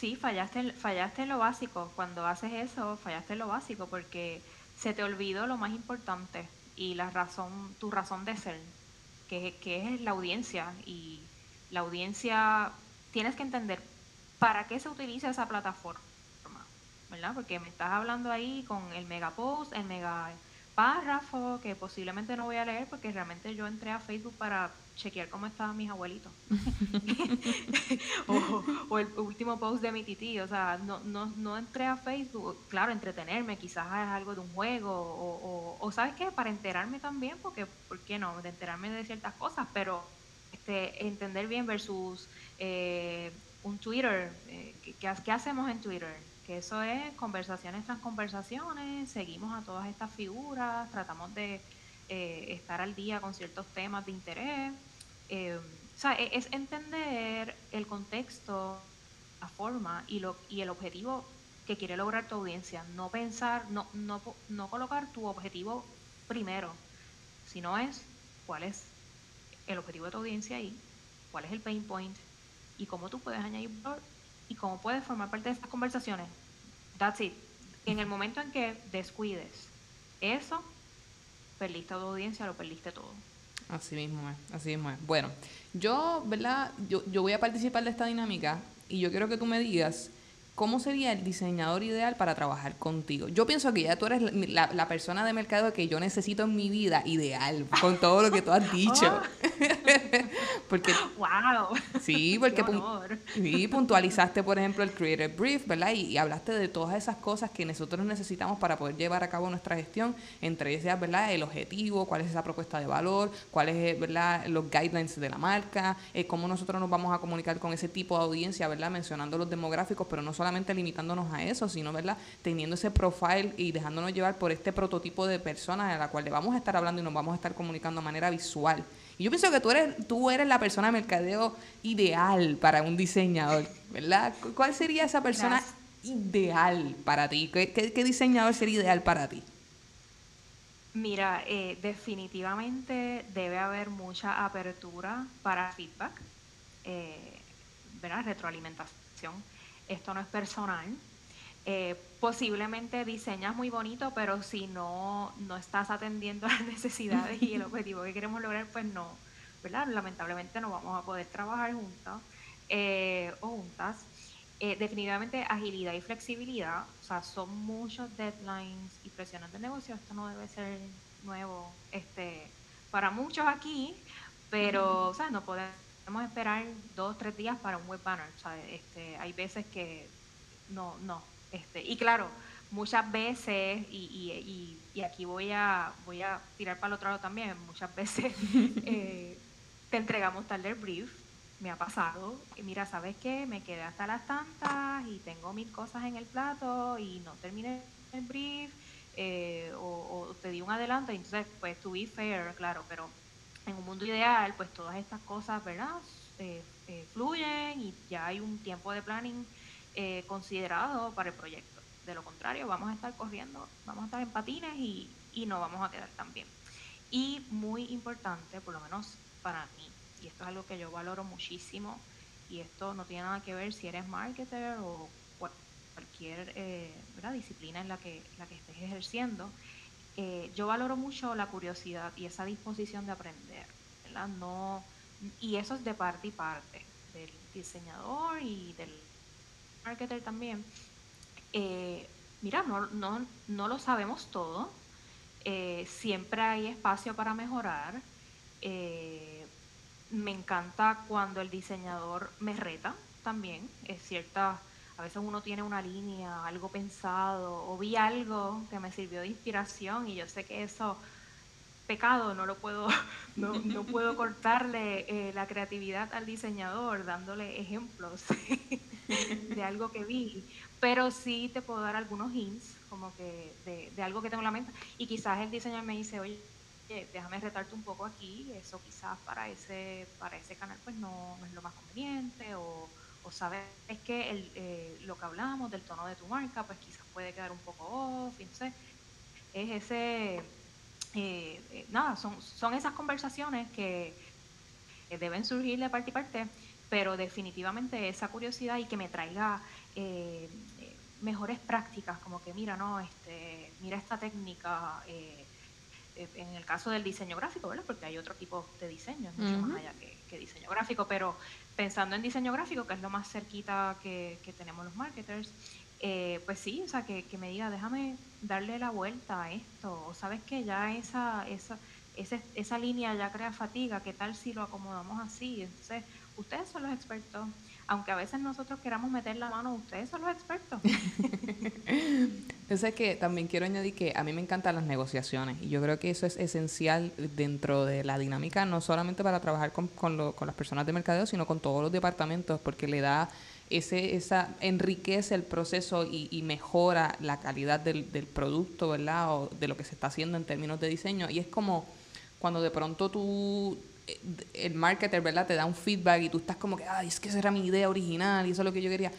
Sí, fallaste, fallaste en lo básico. Cuando haces eso, fallaste en lo básico porque se te olvidó lo más importante y la razón, tu razón de ser, que, que es la audiencia. Y la audiencia, tienes que entender para qué se utiliza esa plataforma, ¿verdad? Porque me estás hablando ahí con el mega post, el mega párrafo que posiblemente no voy a leer porque realmente yo entré a Facebook para chequear cómo estaban mis abuelitos. o, el último post de mi tití, o sea, no, no, no entré a Facebook, claro, entretenerme, quizás es algo de un juego, o, o, ¿sabes qué? Para enterarme también, porque, ¿por qué no? De enterarme de ciertas cosas, pero este, entender bien versus eh, un Twitter, eh, ¿qué, ¿qué hacemos en Twitter? que eso es conversaciones tras conversaciones, seguimos a todas estas figuras, tratamos de eh, estar al día con ciertos temas de interés. Eh, o sea, e-, es entender el contexto, la forma y, lo, y el objetivo que quiere lograr tu audiencia. No pensar, no, no, no colocar tu objetivo primero, sino es cuál es el objetivo de tu audiencia ahí, cuál es el pain point y cómo tú puedes añadir valor y cómo puedes formar parte de estas conversaciones. That's it. En el momento en que descuides eso, perdiste a tu audiencia, lo perdiste todo. Así mismo es, así mismo es. Bueno, yo, ¿verdad? Yo, yo voy a participar de esta dinámica y yo quiero que tú me digas ¿cómo sería el diseñador ideal para trabajar contigo? Yo pienso que ya tú eres la, persona de mercado que yo necesito en mi vida ideal, con todo lo que tú has dicho. porque, wow. Sí, porque sí, puntualizaste, por ejemplo, el Creative Brief, ¿verdad? Y, hablaste de todas esas cosas que nosotros necesitamos para poder llevar a cabo nuestra gestión, entre ellas, ¿verdad? El objetivo, cuál es esa propuesta de valor, cuáles, eh, ¿verdad? Los guidelines de la marca, eh, cómo nosotros nos vamos a comunicar con ese tipo de audiencia, ¿verdad? Mencionando los demográficos, pero no solamente limitándonos a eso, sino, ¿verdad? Teniendo ese profile y dejándonos llevar por este prototipo de persona a la cual le vamos a estar hablando y nos vamos a estar comunicando de manera visual. Y yo pienso que tú eres, tú eres la persona de mercadeo ideal para un diseñador, ¿verdad? ¿Cuál sería esa persona ideal para ti? ¿Qué, diseñador sería ideal para ti? Mira, eh, definitivamente debe haber mucha apertura para feedback, eh, ¿verdad? Retroalimentación esto no es personal. Eh, posiblemente diseñas muy bonito, pero si no, no estás atendiendo las necesidades y el objetivo que queremos lograr, pues no, ¿verdad? Lamentablemente no vamos a poder trabajar juntas eh, o juntas. Eh, definitivamente agilidad y flexibilidad, o sea, son muchos deadlines y presiones de negocio, esto no debe ser nuevo este, para muchos aquí, pero, o sea, no podemos podemos esperar dos, tres días para un web banner. Este, hay veces que no, no. Este, y claro, muchas veces, y, y, aquí voy a, voy a tirar para el otro lado también, muchas veces eh, te entregamos tarde el brief, me ha pasado, y mira, ¿sabes qué? Me quedé hasta las tantas y tengo mil cosas en el plato y no terminé el brief, eh, o, o, te di un adelanto, y entonces, pues, to be fair, claro, pero en un mundo ideal, pues todas estas cosas, ¿verdad? Eh, eh, fluyen y ya hay un tiempo de planning eh, considerado para el proyecto. De lo contrario, vamos a estar corriendo, vamos a estar en patines y, y no vamos a quedar tan bien. Y muy importante, por lo menos para mí, y esto es algo que yo valoro muchísimo, y esto no tiene nada que ver si eres marketer o cualquier ¿verdad? disciplina en la que, la que estés ejerciendo, eh, yo valoro mucho la curiosidad y esa disposición de aprender. No, y eso es de parte y parte, del diseñador y del marketer también. Eh, mira, no, no, no, lo sabemos todo, eh, siempre hay espacio para mejorar. me encanta cuando el diseñador me reta también, es cierta a veces uno tiene una línea, algo pensado, o vi algo que me sirvió de inspiración y yo sé que eso, pecado, no lo puedo, no, no puedo cortarle eh, la creatividad al diseñador dándole ejemplos de algo que vi, pero sí te puedo dar algunos hints, como que de, algo que tengo en la mente, y quizás el diseñador me dice, oye, déjame retarte un poco aquí, eso quizás para ese, para ese canal pues no, no es lo más conveniente, o o sabes que el, eh, lo que hablamos del tono de tu marca, pues quizás puede quedar un poco off, entonces es ese, eh, eh, nada, son, son esas conversaciones que deben surgir de parte y parte, pero definitivamente esa curiosidad y que me traiga mejores prácticas, como que mira, no, este, mira esta técnica, en el caso del diseño gráfico, ¿verdad? Porque hay otro tipo de diseño, mucho más allá que, que diseño gráfico, pero pensando en diseño gráfico, que es lo más cerquita que, tenemos los marketers, eh, pues sí, o sea, que, me diga, déjame darle la vuelta a esto, o sabes que ya esa, esa, esa, esa línea ya crea fatiga, ¿qué tal si lo acomodamos así? Entonces, ustedes son los expertos, aunque a veces nosotros queramos meter la mano, ustedes son los expertos. Entonces que también quiero añadir que a mí me encantan las negociaciones y yo creo que eso es esencial dentro de la dinámica, no solamente para trabajar con, con, las personas de mercadeo, sino con todos los departamentos, porque le da ese, esa, enriquece el proceso y, mejora la calidad del, del producto, ¿verdad? O de lo que se está haciendo en términos de diseño. Y es como cuando de pronto tú el marketer, ¿verdad? Te da un feedback y tú estás como que, ay, es que esa era mi idea original y eso es lo que yo quería.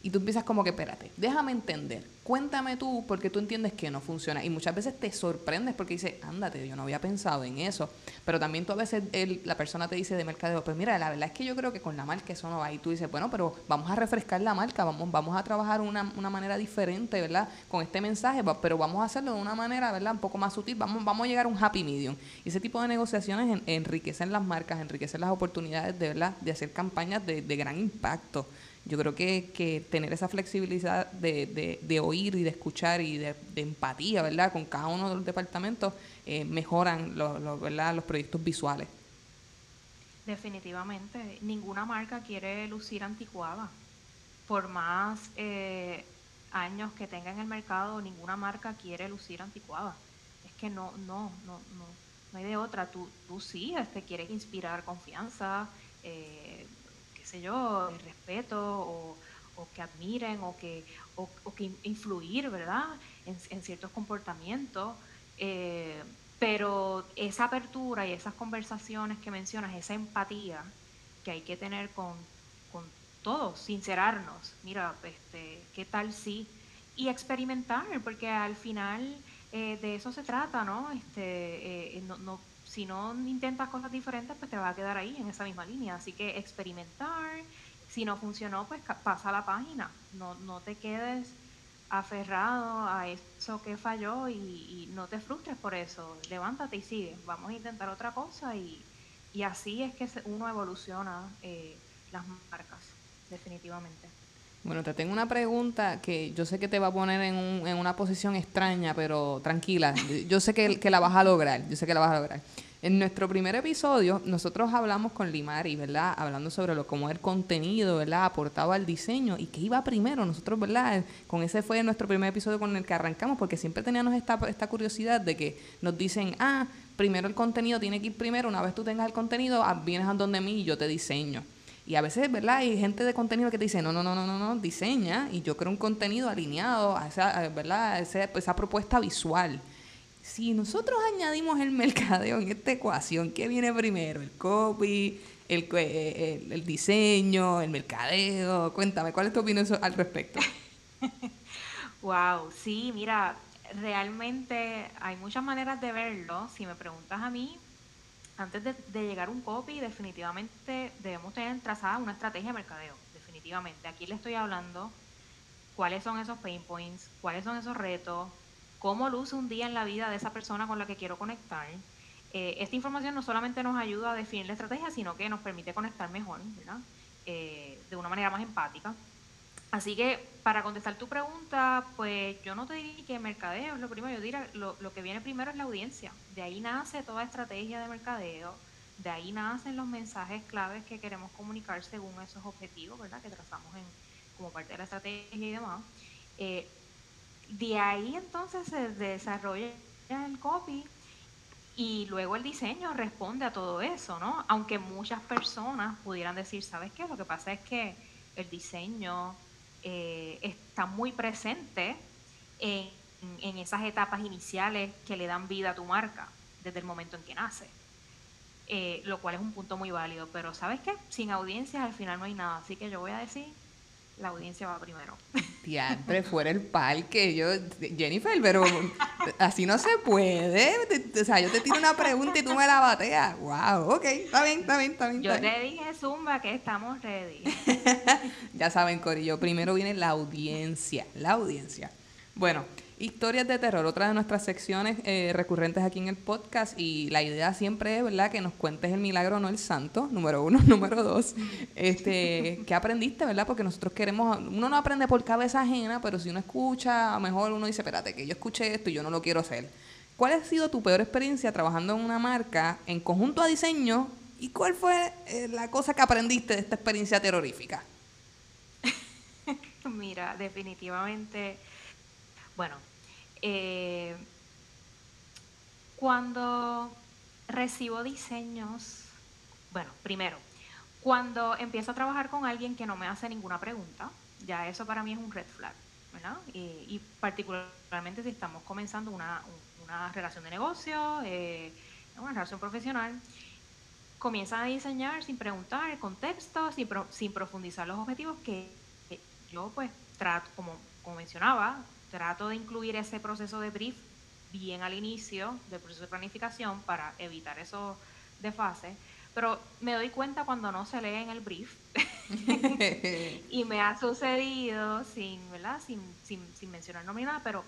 Y tú empiezas como que, espérate, déjame entender, cuéntame tú porque tú entiendes que no funciona. Y muchas veces te sorprendes porque dices, ándate, yo no había pensado en eso. Pero también tú a veces la persona te dice de mercadeo, pues mira, la verdad es que yo creo que con la marca eso no va. Y tú dices, bueno, pero vamos a refrescar la marca, vamos, vamos a trabajar una, una manera diferente, ¿verdad? Con este mensaje, pero vamos a hacerlo de una manera, ¿verdad? Un poco más sutil, vamos, vamos a llegar a un happy medium. Y ese tipo de negociaciones enriquecen las marcas, enriquecen las oportunidades de, ¿verdad? de hacer campañas de, de gran impacto yo creo que, que tener esa flexibilidad de, de, oír y de escuchar y de, empatía, ¿verdad? Con cada uno de los departamentos eh, mejoran los, ¿verdad? los proyectos visuales. Definitivamente, ninguna marca quiere lucir anticuada. Por más eh, años que tenga en el mercado, ninguna marca quiere lucir anticuada. Es que no, no, no, no, no hay de otra. Tú, tú sí este, quieres inspirar confianza, eh, sé yo, el respeto o, que admiren o que, o, que influir, ¿verdad? En, ciertos comportamientos. Eh, pero esa apertura y esas conversaciones que mencionas, esa empatía que hay que tener con, con todos, sincerarnos, mira, este, ¿qué tal si? Y experimentar, porque al final eh, de eso se trata, ¿no? Este, eh, no, no si no intentas cosas diferentes, pues te va a quedar ahí en esa misma línea. Así que experimentar, si no funcionó, pues pasa la página. No, no te quedes aferrado a eso que falló y, no te frustres por eso. Levántate y sigue. Vamos a intentar otra cosa y, y así es que uno evoluciona eh, las marcas, definitivamente. Bueno, te tengo una pregunta que yo sé que te va a poner en, un, en una posición extraña, pero tranquila. Yo sé que, que, la vas a lograr. Yo sé que la vas a lograr. En nuestro primer episodio, nosotros hablamos con Limari, ¿verdad? Hablando sobre lo cómo el contenido, ¿verdad? Aportaba al diseño y qué iba primero. Nosotros, ¿verdad? Con ese fue nuestro primer episodio con el que arrancamos, porque siempre teníamos esta, esta curiosidad de que nos dicen, ah, primero el contenido tiene que ir primero. Una vez tú tengas el contenido, ah, vienes a donde mí y yo te diseño. Y a veces, ¿verdad? Hay gente de contenido que te dice, no, no, no, no, no, no, diseña y yo creo un contenido alineado a esa, ¿verdad? esa, propuesta visual. Si nosotros añadimos el mercadeo en esta ecuación, ¿qué viene primero? ¿El copy? El, eh, el, el, diseño, el mercadeo. Cuéntame, ¿cuál es tu opinión al respecto? wow, sí, mira, realmente hay muchas maneras de verlo. Si me preguntas a mí, antes de, llegar a un copy, definitivamente debemos tener trazada una estrategia de mercadeo, definitivamente. Aquí le estoy hablando cuáles son esos pain points, cuáles son esos retos, cómo luce un día en la vida de esa persona con la que quiero conectar. Eh, esta información no solamente nos ayuda a definir la estrategia, sino que nos permite conectar mejor, ¿verdad? Eh, de una manera más empática. Así que para contestar tu pregunta, pues yo no te diría que mercadeo es lo primero, yo diría lo, lo que viene primero es la audiencia. De ahí nace toda estrategia de mercadeo, de ahí nacen los mensajes claves que queremos comunicar según esos objetivos, ¿verdad? Que trazamos en, como parte de la estrategia y demás. Eh, de ahí entonces se desarrolla el copy y luego el diseño responde a todo eso, ¿no? Aunque muchas personas pudieran decir, ¿sabes qué? Lo que pasa es que el diseño eh, está muy presente en, esas etapas iniciales que le dan vida a tu marca desde el momento en que nace. Eh, lo cual es un punto muy válido, pero ¿sabes qué? Sin audiencias al final no hay nada, así que yo voy a decir la audiencia va primero. Siempre fuera el parque. Yo, Jennifer, pero así no se puede. O sea, yo te tiro una pregunta y tú me la bateas. Wow, ok, está bien, está bien, está bien. Yo te dije, Zumba, que estamos ready. ya saben, Corillo, primero viene la audiencia, la audiencia. Bueno, Historias de terror, otra de nuestras secciones eh, recurrentes aquí en el podcast y la idea siempre es, ¿verdad?, que nos cuentes el milagro, no el santo, número uno, número dos, este, ¿qué aprendiste, verdad? Porque nosotros queremos, uno no aprende por cabeza ajena, pero si uno escucha, a lo mejor uno dice, espérate, que yo escuché esto y yo no lo quiero hacer. ¿Cuál ha sido tu peor experiencia trabajando en una marca en conjunto a diseño y cuál fue eh, la cosa que aprendiste de esta experiencia terrorífica? Mira, definitivamente, bueno, eh, cuando recibo diseños, bueno, primero, cuando empiezo a trabajar con alguien que no me hace ninguna pregunta, ya eso para mí es un red flag, ¿verdad? Y, particularmente si estamos comenzando una, relación de negocio, eh, una relación profesional, comienzan a diseñar sin preguntar el contexto, sin, sin profundizar los objetivos que yo pues trato, como, como mencionaba, trato de incluir ese proceso de brief bien al inicio del proceso de planificación para evitar esos desfases. Pero me doy cuenta cuando no se lee en el brief. y me ha sucedido sin, ¿verdad? Sin, sin, sin mencionar nada, pero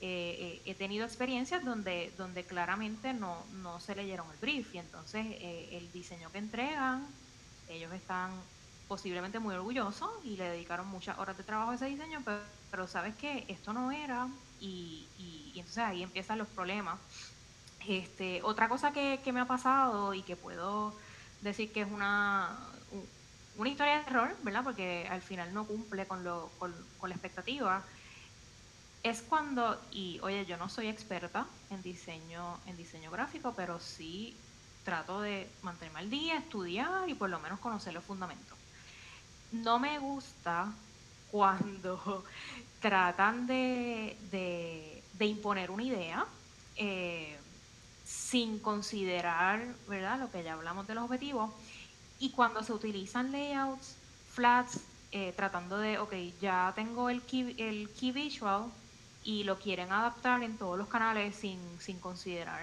eh, eh, he tenido experiencias donde, donde claramente no, no se leyeron el brief y entonces eh, el diseño que entregan, ellos están posiblemente muy orgullosos y le dedicaron muchas horas de trabajo a ese diseño, pero, sabes que esto no era y, y, entonces ahí empiezan los problemas. Este, otra cosa que, que, me ha pasado y que puedo decir que es una, una historia de error, ¿verdad? Porque al final no cumple con, lo, con, con la expectativa es cuando, y oye, yo no soy experta en diseño, en diseño gráfico, pero sí trato de mantenerme al día, estudiar y por lo menos conocer los fundamentos. No me gusta cuando tratan de, imponer una idea eh, sin considerar, ¿verdad? Lo que ya hablamos de los objetivos. Y cuando se utilizan layouts, flats, eh, tratando de, ok, ya tengo el el key visual, y lo quieren adaptar en todos los canales sin, sin considerar,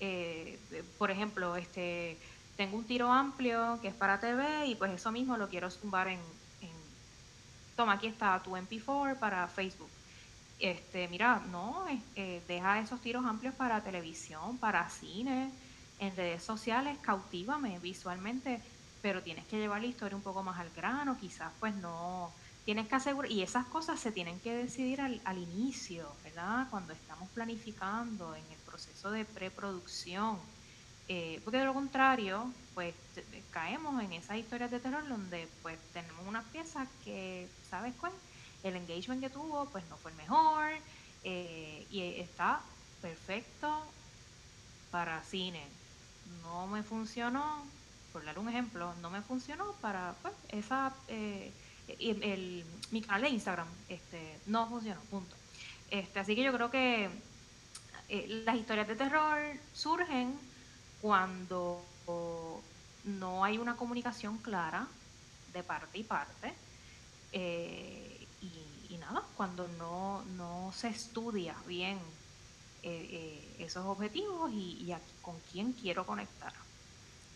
eh, por ejemplo, este tengo un tiro amplio que es para TV y pues eso mismo lo quiero zumbar en, toma, aquí está tu MP4 para Facebook. Este, mira, no, eh, deja esos tiros amplios para televisión, para cine, en redes sociales, cautívame visualmente, pero tienes que llevar la historia un poco más al grano, quizás pues no, tienes que asegurar, y esas cosas se tienen que decidir al, al inicio, ¿verdad? Cuando estamos planificando en el proceso de preproducción. Eh, porque de lo contrario, pues caemos en esas historias de terror donde pues tenemos una pieza que, ¿sabes cuál? El engagement que tuvo pues no fue el mejor eh, y está perfecto para cine. No me funcionó, por dar un ejemplo, no me funcionó para pues, esa... Eh, el, mi canal de Instagram este, no funcionó, punto. Este, así que yo creo que eh, las historias de terror surgen cuando no hay una comunicación clara de parte y parte. Eh, y, nada, cuando no, no se estudia bien eh, esos objetivos y, con quién quiero conectar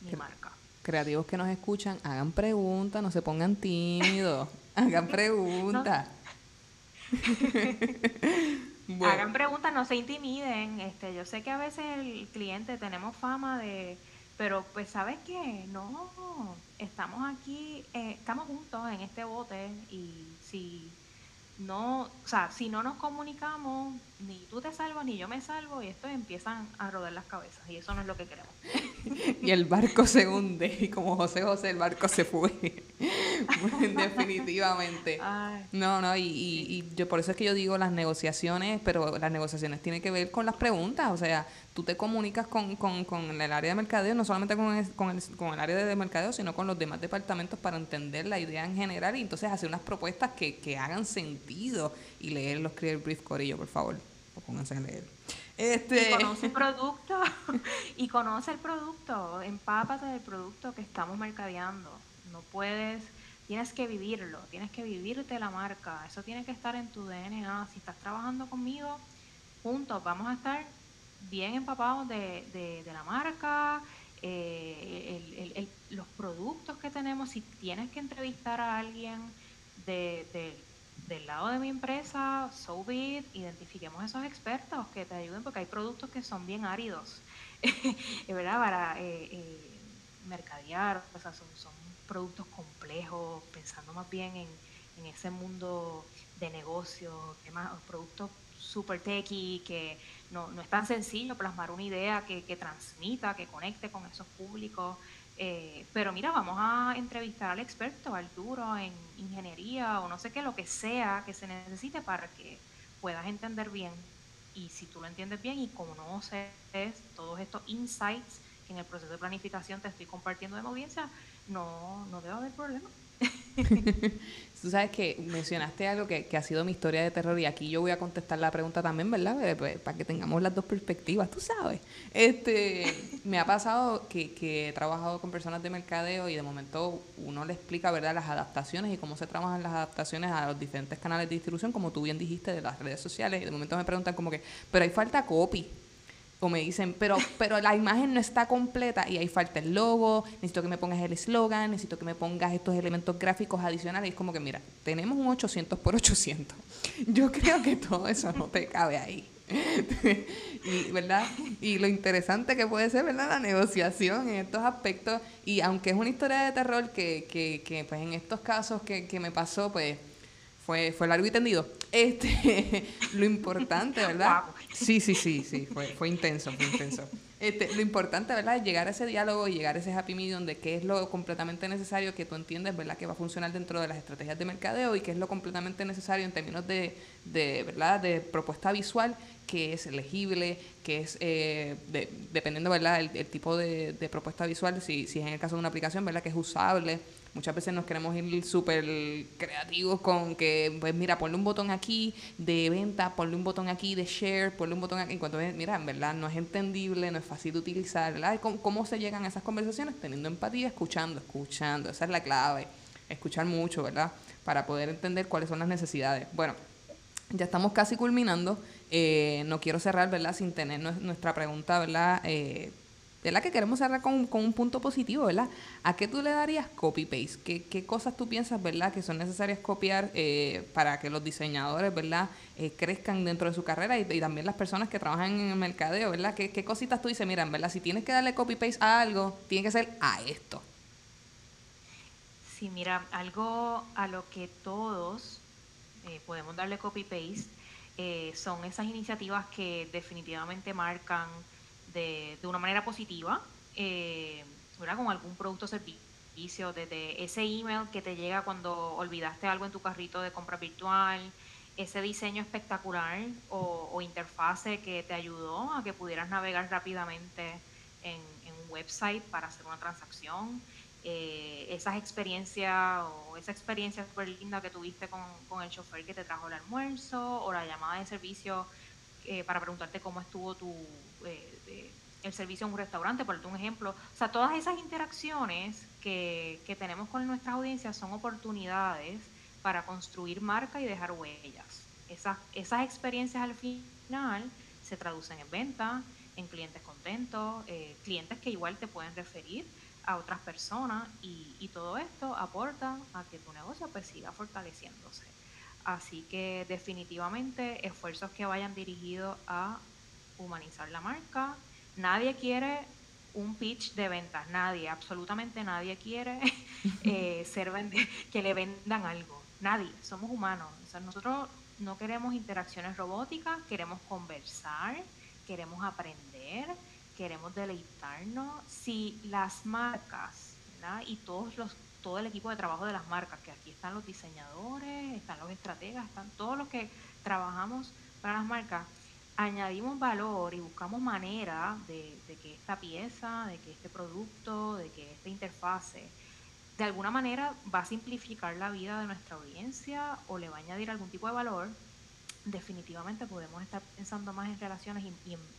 mi marca creativos que nos escuchan, hagan preguntas, no se pongan tímidos, hagan preguntas. Hagan preguntas, no se intimiden. Este, yo sé que a veces el cliente tenemos fama de, pero pues sabes qué, no, estamos aquí, eh, estamos juntos en este bote y si no, o sea, si no nos comunicamos, ni tú te salvas ni yo me salvo y esto empiezan a rodar las cabezas y eso no es lo que queremos. y el barco se hunde y como José José el barco se fue. Definitivamente. No, no, y, y, yo por eso es que yo digo las negociaciones, pero las negociaciones tienen que ver con las preguntas, o sea, tú te comunicas con, con, con el área de mercadeo, no solamente con el, con, el, con el área de mercadeo, sino con los demás departamentos para entender la idea en general y entonces hacer unas propuestas que, que hagan sentido y leer los Creative Brief Corillo, por favor, o pónganse a leer. Este... Y conoce el producto, y conoce el producto, empápate del producto que estamos mercadeando. No puedes, tienes que vivirlo, tienes que vivirte la marca, eso tiene que estar en tu DNA. Si estás trabajando conmigo, juntos vamos a estar bien empapados de, de, la marca, eh, los productos que tenemos, si tienes que entrevistar a alguien de, del lado de mi empresa, so identifiquemos esos expertos que te ayuden porque hay productos que son bien áridos, ¿verdad? Para eh, eh, mercadear, o sea, son, son, productos complejos, pensando más bien en, en ese mundo de negocios, productos super techy, que no, no, es tan sencillo plasmar una idea que, que transmita, que conecte con esos públicos. Eh, pero mira, vamos a entrevistar al experto, al duro en ingeniería o no sé qué, lo que sea que se necesite para que puedas entender bien. Y si tú lo entiendes bien y conoces todos estos insights que en el proceso de planificación te estoy compartiendo de audiencia, no, no debe haber problema. Tú sabes que mencionaste algo que, que, ha sido mi historia de terror y aquí yo voy a contestar la pregunta también, ¿verdad? Pues, para que tengamos las dos perspectivas, tú sabes. Este, me ha pasado que, que, he trabajado con personas de mercadeo y de momento uno le explica, ¿verdad?, las adaptaciones y cómo se trabajan las adaptaciones a los diferentes canales de distribución, como tú bien dijiste, de las redes sociales. Y de momento me preguntan como que, pero hay falta copy o me dicen, pero, pero la imagen no está completa y ahí falta el logo, necesito que me pongas el eslogan, necesito que me pongas estos elementos gráficos adicionales. Y es como que, mira, tenemos un 800 por 800. Yo creo que todo eso no te cabe ahí. y, ¿verdad? y lo interesante que puede ser, ¿verdad? La negociación en estos aspectos. Y aunque es una historia de terror que, que, que pues en estos casos que, que me pasó, pues fue, fue largo y tendido. Este, lo importante, ¿verdad? Sí, sí, sí, sí, fue, fue intenso, fue intenso. Este, lo importante, ¿verdad? Es llegar a ese diálogo y llegar a ese happy medium de qué es lo completamente necesario que tú entiendes, ¿verdad? Que va a funcionar dentro de las estrategias de mercadeo y qué es lo completamente necesario en términos de, de ¿verdad? De propuesta visual que es legible, que es, eh, dependiendo, ¿verdad? El, el tipo de, de, propuesta visual, si, si es en el caso de una aplicación, ¿verdad? Que es usable, Muchas veces nos queremos ir súper creativos con que, pues mira, ponle un botón aquí de venta, ponle un botón aquí de share, ponle un botón aquí. En cuanto mira, en verdad no es entendible, no es fácil de utilizar, ¿verdad? ¿Cómo, ¿Cómo se llegan a esas conversaciones? Teniendo empatía, escuchando, escuchando. Esa es la clave. Escuchar mucho, ¿verdad? Para poder entender cuáles son las necesidades. Bueno, ya estamos casi culminando. Eh, no quiero cerrar, ¿verdad? Sin tener nuestra pregunta, ¿verdad? Eh, ¿verdad? Que queremos cerrar con, con, un punto positivo, ¿verdad? ¿A qué tú le darías copy-paste? ¿Qué, ¿Qué, cosas tú piensas, ¿verdad? Que son necesarias copiar eh, para que los diseñadores, ¿verdad? Eh, crezcan dentro de su carrera y, también las personas que trabajan en el mercadeo, ¿verdad? ¿Qué, ¿Qué, cositas tú dices? Mira, ¿verdad? Si tienes que darle copy-paste a algo, tiene que ser a esto. Sí, mira, algo a lo que todos eh, podemos darle copy-paste son esas iniciativas que definitivamente marcan de, de una manera positiva, eh, Con algún producto o servicio, desde ese email que te llega cuando olvidaste algo en tu carrito de compra virtual, ese diseño espectacular o, o interfase que te ayudó a que pudieras navegar rápidamente en, en un website para hacer una transacción. Eh, esas experiencias o esa experiencia súper linda que tuviste con, con, el chofer que te trajo el almuerzo o la llamada de servicio eh, para preguntarte cómo estuvo tu, eh, el servicio en un restaurante, por un ejemplo. O sea, todas esas interacciones que, que tenemos con nuestras audiencias son oportunidades para construir marca y dejar huellas. Esas, esas experiencias al final se traducen en venta, en clientes contentos, eh, clientes que igual te pueden referir a otras personas y, y, todo esto aporta a que tu negocio pues siga fortaleciéndose. Así que definitivamente esfuerzos que vayan dirigidos a humanizar la marca. Nadie quiere un pitch de ventas, nadie, absolutamente nadie quiere eh, ser que le vendan algo, nadie, somos humanos. nosotros no queremos interacciones robóticas, queremos conversar, queremos aprender, queremos deleitarnos. Si las marcas y todos los, todo el equipo de trabajo de las marcas, que aquí están los diseñadores, están los estrategas, están todos los que trabajamos para las marcas, añadimos valor y buscamos manera de, que esta pieza, de que este producto, de que esta interfase, de alguna manera va a simplificar la vida de nuestra audiencia o le va a añadir algún tipo de valor, definitivamente podemos estar pensando más en relaciones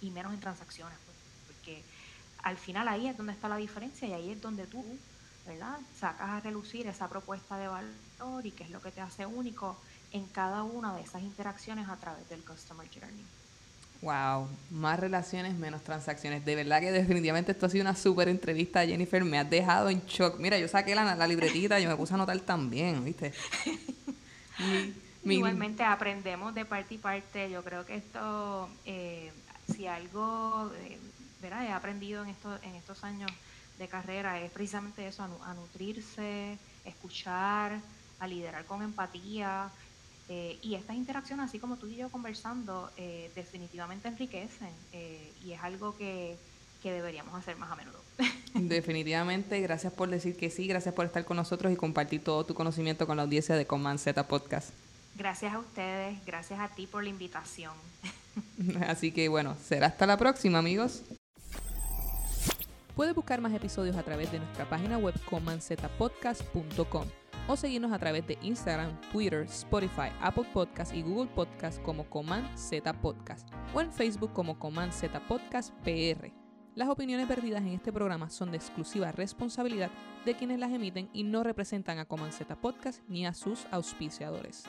y, menos en transacciones, pues, porque al final ahí es donde está la diferencia y ahí es donde tú, ¿verdad? Sacas a relucir esa propuesta de valor y qué es lo que te hace único en cada una de esas interacciones a través del Customer Journey. Wow, más relaciones, menos transacciones. De verdad que definitivamente esto ha sido una súper entrevista, Jennifer. Me has dejado en shock. Mira, yo saqué la, la libretita, yo me puse a anotar también, ¿viste? Igualmente aprendemos de parte y parte. Yo creo que esto, eh, si algo, eh, ¿verdad? He aprendido en, esto, en estos años de carrera es precisamente eso, a nutrirse, escuchar, a liderar con empatía. Eh, y estas interacciones, así como tú y yo conversando, eh, definitivamente enriquecen eh, y es algo que, que deberíamos hacer más a menudo. Definitivamente, gracias por decir que sí, gracias por estar con nosotros y compartir todo tu conocimiento con la audiencia de Command Z Podcast. Gracias a ustedes, gracias a ti por la invitación. Así que bueno, será hasta la próxima, amigos. Puedes buscar más episodios a través de nuestra página web comanzetapodcast.com o seguirnos a través de Instagram, Twitter, Spotify, Apple Podcast y Google Podcast como Command Z Podcast o en Facebook como Command Z Podcast PR. Las opiniones perdidas en este programa son de exclusiva responsabilidad de quienes las emiten y no representan a Command Z Podcast ni a sus auspiciadores.